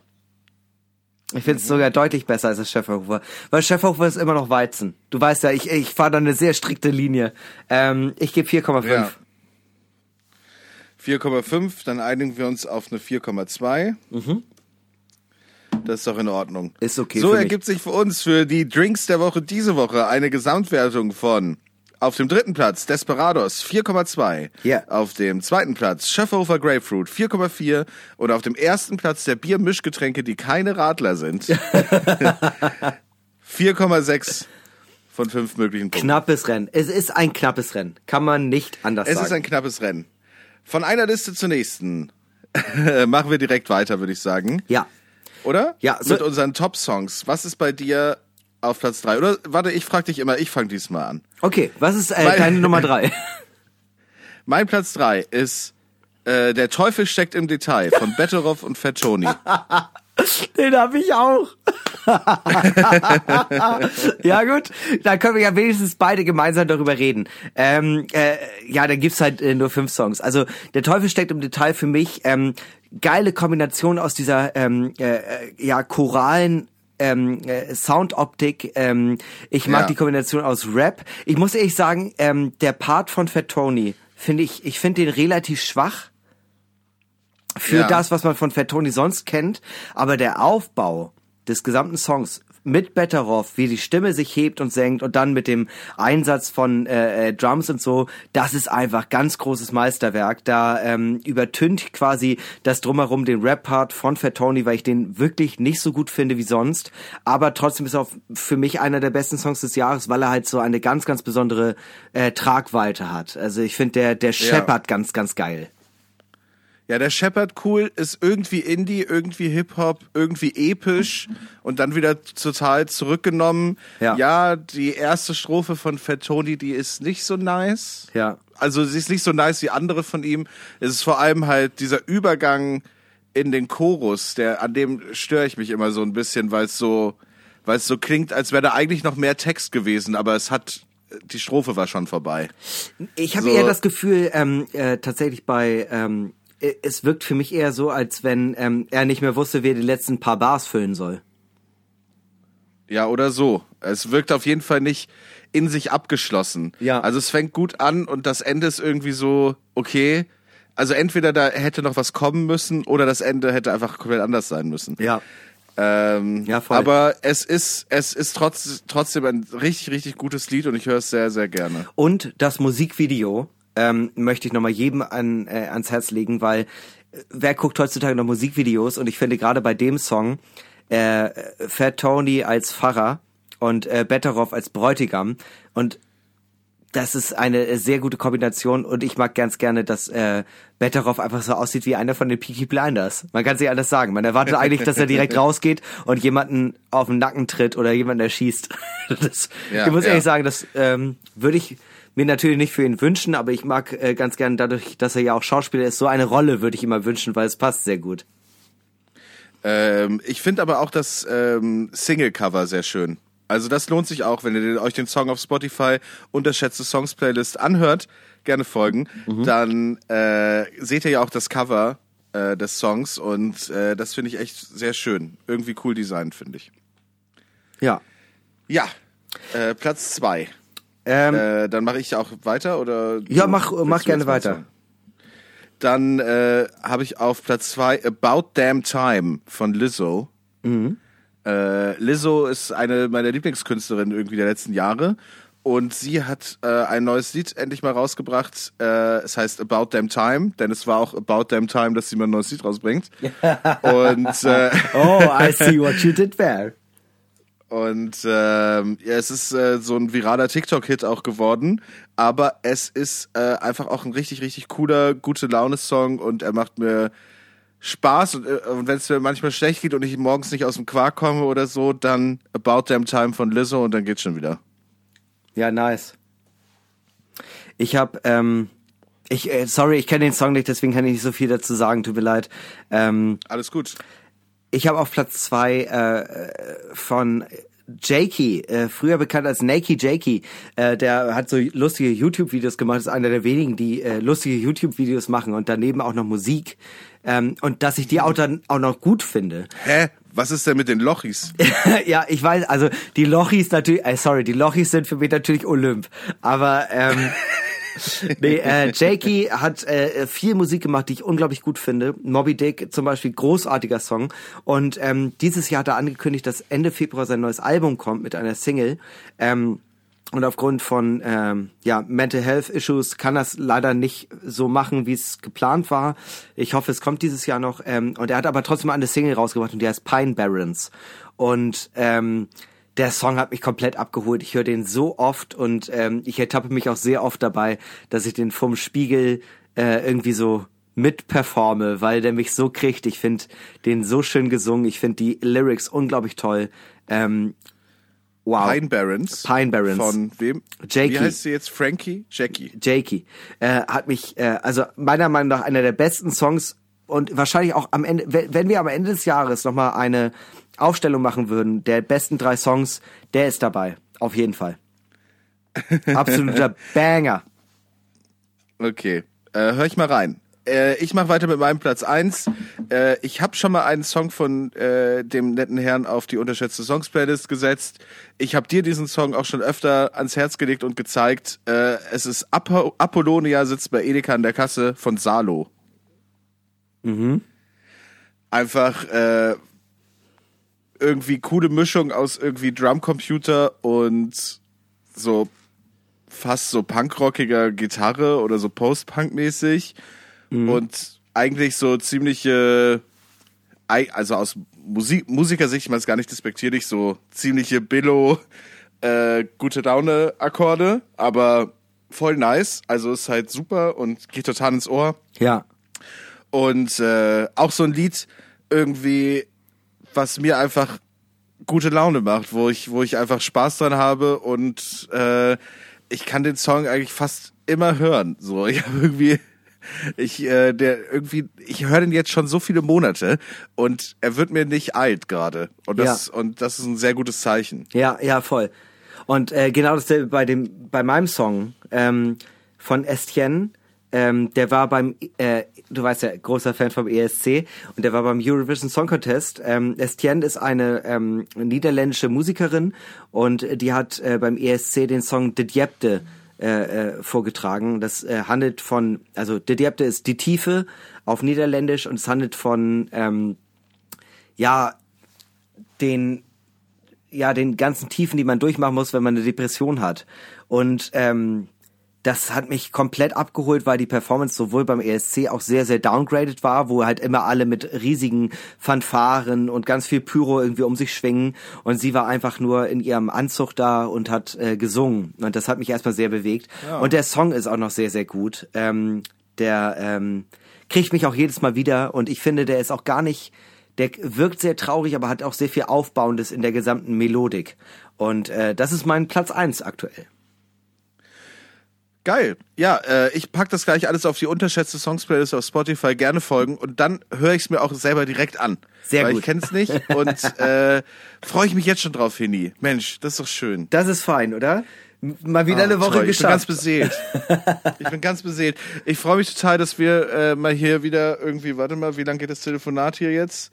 Ich find's sogar deutlich besser als das Schöfferhofer. Weil Schöfferhofer ist immer noch Weizen. Du weißt ja, ich, ich fahre da eine sehr strikte Linie. Ähm, ich gebe 4,5. Ja. 4,5, dann einigen wir uns auf eine 4,2. Das ist doch in Ordnung. Ist okay So ergibt sich für uns für die Drinks der Woche diese Woche eine Gesamtwertung von auf dem dritten Platz Desperados 4,2. Ja. Auf dem zweiten Platz Schöfferhofer Grapefruit 4,4. Und auf dem ersten Platz der Biermischgetränke, die keine Radler sind. 4,6 von fünf möglichen Punkten. Knappes Rennen. Es ist ein knappes Rennen. Kann man nicht anders Es sagen. ist ein knappes Rennen. Von einer Liste zur nächsten. machen wir direkt weiter, würde ich sagen. Ja. Oder? Ja, so- Mit unseren Top-Songs. Was ist bei dir auf Platz drei? Oder warte, ich frage dich immer, ich fange diesmal an. Okay, was ist äh, deine Nummer drei? Mein Platz drei ist äh, Der Teufel steckt im Detail von Betteroff und Fat Tony. Den hab ich auch. ja gut, dann können wir ja wenigstens beide gemeinsam darüber reden. Ähm, äh, ja, da gibt's halt äh, nur fünf Songs. Also der Teufel steckt im Detail für mich. Ähm, geile Kombination aus dieser ähm, äh, äh, ja choralen ähm, äh, Soundoptik. Ähm, ich mag Ja. die Kombination aus Rap. Ich muss ehrlich sagen, ähm, der Part von Fat Tony finde ich, ich finde den relativ schwach für Ja. das, was man von Fat Tony sonst kennt. Aber der Aufbau des gesamten Songs mit Betteroff, wie die Stimme sich hebt und senkt und dann mit dem Einsatz von äh, äh, Drums und so, das ist einfach ganz großes Meisterwerk. Da ähm, übertünnt quasi das drumherum den Rap-Part von Fat Tony, weil ich den wirklich nicht so gut finde wie sonst. Aber trotzdem ist er auch für mich einer der besten Songs des Jahres, weil er halt so eine ganz, ganz besondere äh, Tragweite hat. Also ich finde, der, der scheppert ganz, ganz geil. Ja, der Shepard cool ist irgendwie Indie, irgendwie Hip-Hop, irgendwie episch und dann wieder total zurückgenommen. Ja. ja, die erste Strophe von Fat Tony, die ist nicht so nice. Ja. Also sie ist nicht so nice wie andere von ihm. Es ist vor allem halt dieser Übergang in den Chorus, der an dem störe ich mich immer so ein bisschen, weil es so, weil es so klingt, als wäre da eigentlich noch mehr Text gewesen, aber es hat die Strophe war schon vorbei. Ich habe So. eher das Gefühl, ähm, äh, tatsächlich bei, ähm, äh, es wirkt für mich eher so, als wenn ähm, er nicht mehr wusste, wie er die letzten paar Bars füllen soll. Ja, oder so. Es wirkt auf jeden Fall nicht in sich abgeschlossen. Ja. Also es fängt gut an und das Ende ist irgendwie so, okay. Also entweder da hätte noch was kommen müssen oder das Ende hätte einfach komplett anders sein müssen. Ja. Ähm, Ja, voll. Aber es ist, es ist trotz, trotzdem ein richtig, richtig gutes Lied und ich höre es sehr, sehr gerne. Und das Musikvideo ähm, möchte ich nochmal jedem an, äh, ans Herz legen, weil äh, wer guckt heutzutage noch Musikvideos? Und ich finde gerade bei dem Song äh, Fat Tony als Pfarrer und äh, Betteroff als Bräutigam und das ist eine äh, sehr gute Kombination und ich mag ganz gerne, dass äh, Betteroff einfach so aussieht wie einer von den Peaky Blinders. Man kann sich alles sagen. Man erwartet eigentlich, dass er direkt rausgeht und jemanden auf den Nacken tritt oder jemanden erschießt. Das, Ja, ich muss ja. ehrlich sagen, das ähm, würde ich mir natürlich nicht für ihn wünschen, aber ich mag äh, ganz gerne dadurch, dass er ja auch Schauspieler ist, so eine Rolle würde ich ihm mal wünschen, weil es passt sehr gut. Ähm, ich finde aber auch das ähm, Single-Cover sehr schön. Also das lohnt sich auch, wenn ihr euch den Song auf Spotify unterschätzte Songs Playlist anhört, gerne folgen, dann äh, seht ihr ja auch das Cover äh, des Songs und äh, das finde ich echt sehr schön. Irgendwie cool designt, finde ich. Ja. Ja, äh, Platz zwei. Ähm, Äh, dann mache ich auch weiter oder? Ja, mach- mach gerne weiter. Dann äh, habe ich auf Platz zwei About Damn Time von Lizzo. Mhm. Äh, Lizzo ist eine meiner Lieblingskünstlerinnen irgendwie der letzten Jahre. Und sie hat äh, ein neues Lied endlich mal rausgebracht. Äh, es heißt About Damn Time, denn es war auch About Damn Time, dass sie mal ein neues Lied rausbringt. und äh, oh, I see what you did there. Und ähm, ja, es ist äh, so ein viraler TikTok-Hit auch geworden, aber es ist äh, einfach auch ein richtig, richtig cooler, gute Laune-Song und er macht mir Spaß und, äh, und wenn es mir manchmal schlecht geht und ich morgens nicht aus dem Quark komme oder so, dann About Damn Time von Lizzo und dann geht's schon wieder. Ja, nice. Ich habe, ähm, ich, äh, sorry, ich kenne den Song nicht, deswegen kann ich nicht so viel dazu sagen, tut mir leid. Ähm, Alles gut. Ich habe auf Platz zwei äh, von Jakey, äh, früher bekannt als Nakey Jakey, äh, der hat so lustige YouTube-Videos gemacht, ist einer der wenigen, die äh, lustige YouTube-Videos machen und daneben auch noch Musik. Ähm, und dass ich die auch dann auch noch gut finde. Hä? Was ist denn mit den Lochis? ja, ich weiß, also die Lochis natürlich, äh, sorry, die Lochis sind für mich natürlich Olymp, aber ähm, nee, äh, Jakey hat äh, viel Musik gemacht, die ich unglaublich gut finde. Moby Dick zum Beispiel, großartiger Song. Und ähm, dieses Jahr hat er angekündigt, dass Ende Februar sein neues Album kommt mit einer Single. Ähm, und aufgrund von ähm, ja, Mental Health Issues kann das leider nicht so machen, wie es geplant war. Ich hoffe, es kommt dieses Jahr noch. Ähm, und er hat aber trotzdem eine Single rausgebracht und die heißt Pine Barrens. Und ähm, der Song hat mich komplett abgeholt. Ich höre den so oft und ähm, ich ertappe mich auch sehr oft dabei, dass ich den vom Spiegel äh, irgendwie so mitperforme, weil der mich so kriegt. Ich finde den so schön gesungen. Ich finde die Lyrics unglaublich toll. Ähm, wow. Pine Barons. Pine Barons. Von wem? Jakey. Wie heißt sie jetzt? Frankie? Jackie. Jakey äh, hat mich, äh, also meiner Meinung nach einer der besten Songs und wahrscheinlich auch am Ende, wenn wenn wir am Ende des Jahres nochmal eine Aufstellung machen würden, der besten drei Songs, der ist dabei. Auf jeden Fall. Absoluter Banger. Okay, äh, hör ich mal rein. Äh, ich mache weiter mit meinem Platz eins. Äh, ich habe schon mal einen Song von äh, dem netten Herrn auf die unterschätzte Songs Playlist gesetzt. Ich habe dir diesen Song auch schon öfter ans Herz gelegt und gezeigt. Äh, es ist Apo Apollonia sitzt bei Edeka an der Kasse von Salo. Mhm. Einfach äh, irgendwie coole Mischung aus irgendwie Drumcomputer und so fast so punkrockiger Gitarre oder so Post-Punk-mäßig und eigentlich so ziemliche, also aus Musik, Musikersicht, ich meine es gar nicht despektierlich, so ziemliche Billo, äh, gute Laune-Akkorde, aber voll nice, also ist halt super und geht total ins Ohr. Ja. Und äh, auch so ein Lied irgendwie, was mir einfach gute Laune macht, wo ich, wo ich einfach Spaß dran habe und äh, ich kann den Song eigentlich fast immer hören. So, ich habe irgendwie, ich, äh, der irgendwie, ich höre den jetzt schon so viele Monate und er wird mir nicht alt gerade. Und das, und das ist ein sehr gutes Zeichen. Ja, ja, voll. Und äh, genau dasselbe bei dem, bei meinem Song ähm, von Estienne. Ähm, der war beim, äh, du weißt ja, großer Fan vom ESC und der war beim Eurovision Song Contest. Ähm, Estienne ist eine ähm, niederländische Musikerin und die hat äh, beim ESC den Song De Diepte äh, äh, vorgetragen. Das äh, handelt von, also De Diepte ist die Tiefe auf Niederländisch und es handelt von, ähm, ja, den ja den ganzen Tiefen, die man durchmachen muss, wenn man eine Depression hat. Und ähm, das hat mich komplett abgeholt, weil die Performance sowohl beim ESC auch sehr, sehr downgraded war, wo halt immer alle mit riesigen Fanfaren und ganz viel Pyro irgendwie um sich schwingen. Und sie war einfach nur in ihrem Anzug da und hat äh, gesungen. Und das hat mich erstmal sehr bewegt. Und der Song ist auch noch sehr, sehr gut. Ähm, der ähm, kriegt mich auch jedes Mal wieder. Und ich finde, der ist auch gar nicht der wirkt sehr traurig, aber hat auch sehr viel Aufbauendes in der gesamten Melodik. Und äh, das ist mein Platz eins aktuell. Geil. Ja, äh, ich pack das gleich alles auf die unterschätzte Songs Playlist auf Spotify. Gerne folgen und dann höre ich es mir auch selber direkt an. Sehr weil gut. ich kenn's nicht und äh, freue ich mich jetzt schon drauf, Hini. Mensch, das ist doch schön. Das ist fein, oder? Mal wieder eine Ah, Woche toll. Ich bin ganz geschafft. beseelt. ich bin ganz beseelt. Ich freue mich total, dass wir äh, mal hier wieder irgendwie, warte mal, wie lange geht das Telefonat hier jetzt?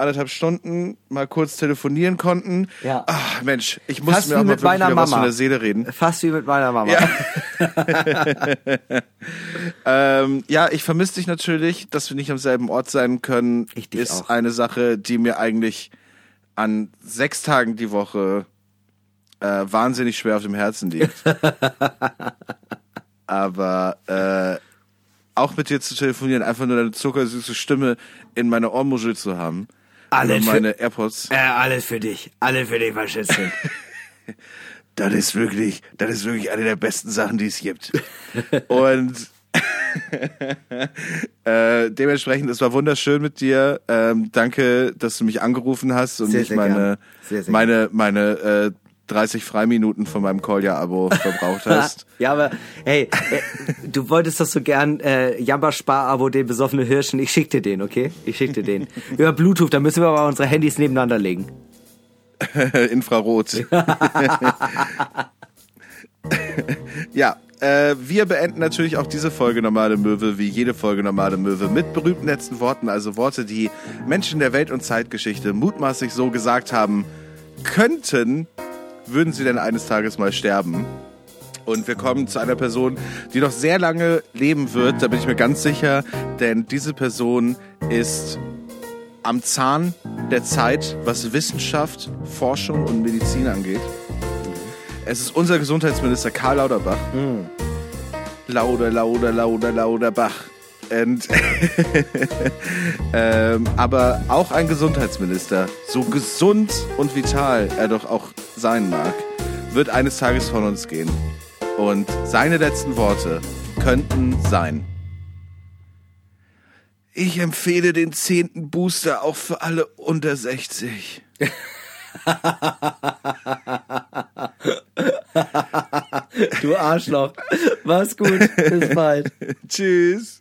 Anderthalb Stunden mal kurz telefonieren konnten. Ja. Ach, Mensch, ich muss Fast mir auch mal mit wirklich meiner wieder was Mama. von der Seele reden. Fast wie mit meiner Mama. Ja. Ähm, ja, ich vermisse dich natürlich, dass wir nicht am selben Ort sein können. Ich dich ist auch. eine Sache, die mir eigentlich an sechs Tagen die Woche äh, wahnsinnig schwer auf dem Herzen liegt. Aber äh, auch mit dir zu telefonieren, einfach nur deine zuckersüße Stimme in meiner Ohrmuschel zu haben. Alles für- meine AirPods. Äh, alles für dich. Alles für dich, Schätzchen. Das ist wirklich, das ist wirklich eine der besten Sachen, die es gibt. Und äh, dementsprechend, es war wunderschön mit dir. Ähm, danke, dass du mich angerufen hast und Sehr, nicht sehr meine. Sehr, sehr meine, meine äh, 30 Freiminuten von meinem Kolja-Abo verbraucht hast. ja, aber hey, äh, du wolltest doch so gern äh, Jamba-Spar-Abo, den besoffenen Hirschen. Ich schick dir den, okay? Ich schick dir den. Über Bluetooth, da müssen wir aber unsere Handys nebeneinander legen. Infrarot. ja, äh, wir beenden natürlich auch diese Folge Normale Möwe, wie jede Folge Normale Möwe, mit berühmten letzten Worten, also Worte, die Menschen der Welt- und Zeitgeschichte mutmaßlich so gesagt haben könnten, würden sie denn eines Tages mal sterben. Und wir kommen zu einer Person, die noch sehr lange leben wird, da bin ich mir ganz sicher, denn diese Person ist am Zahn der Zeit, was Wissenschaft, Forschung und Medizin angeht. Es ist unser Gesundheitsminister Karl Lauterbach. Lauder, Lauder, Lauder, Lauterbach. Und ähm, aber auch ein Gesundheitsminister, so gesund und vital er doch auch sein mag, wird eines Tages von uns gehen. Und seine letzten Worte könnten sein. Ich empfehle den zehnten Booster auch für alle unter 60. Du Arschloch. Mach's gut. Bis bald. Tschüss.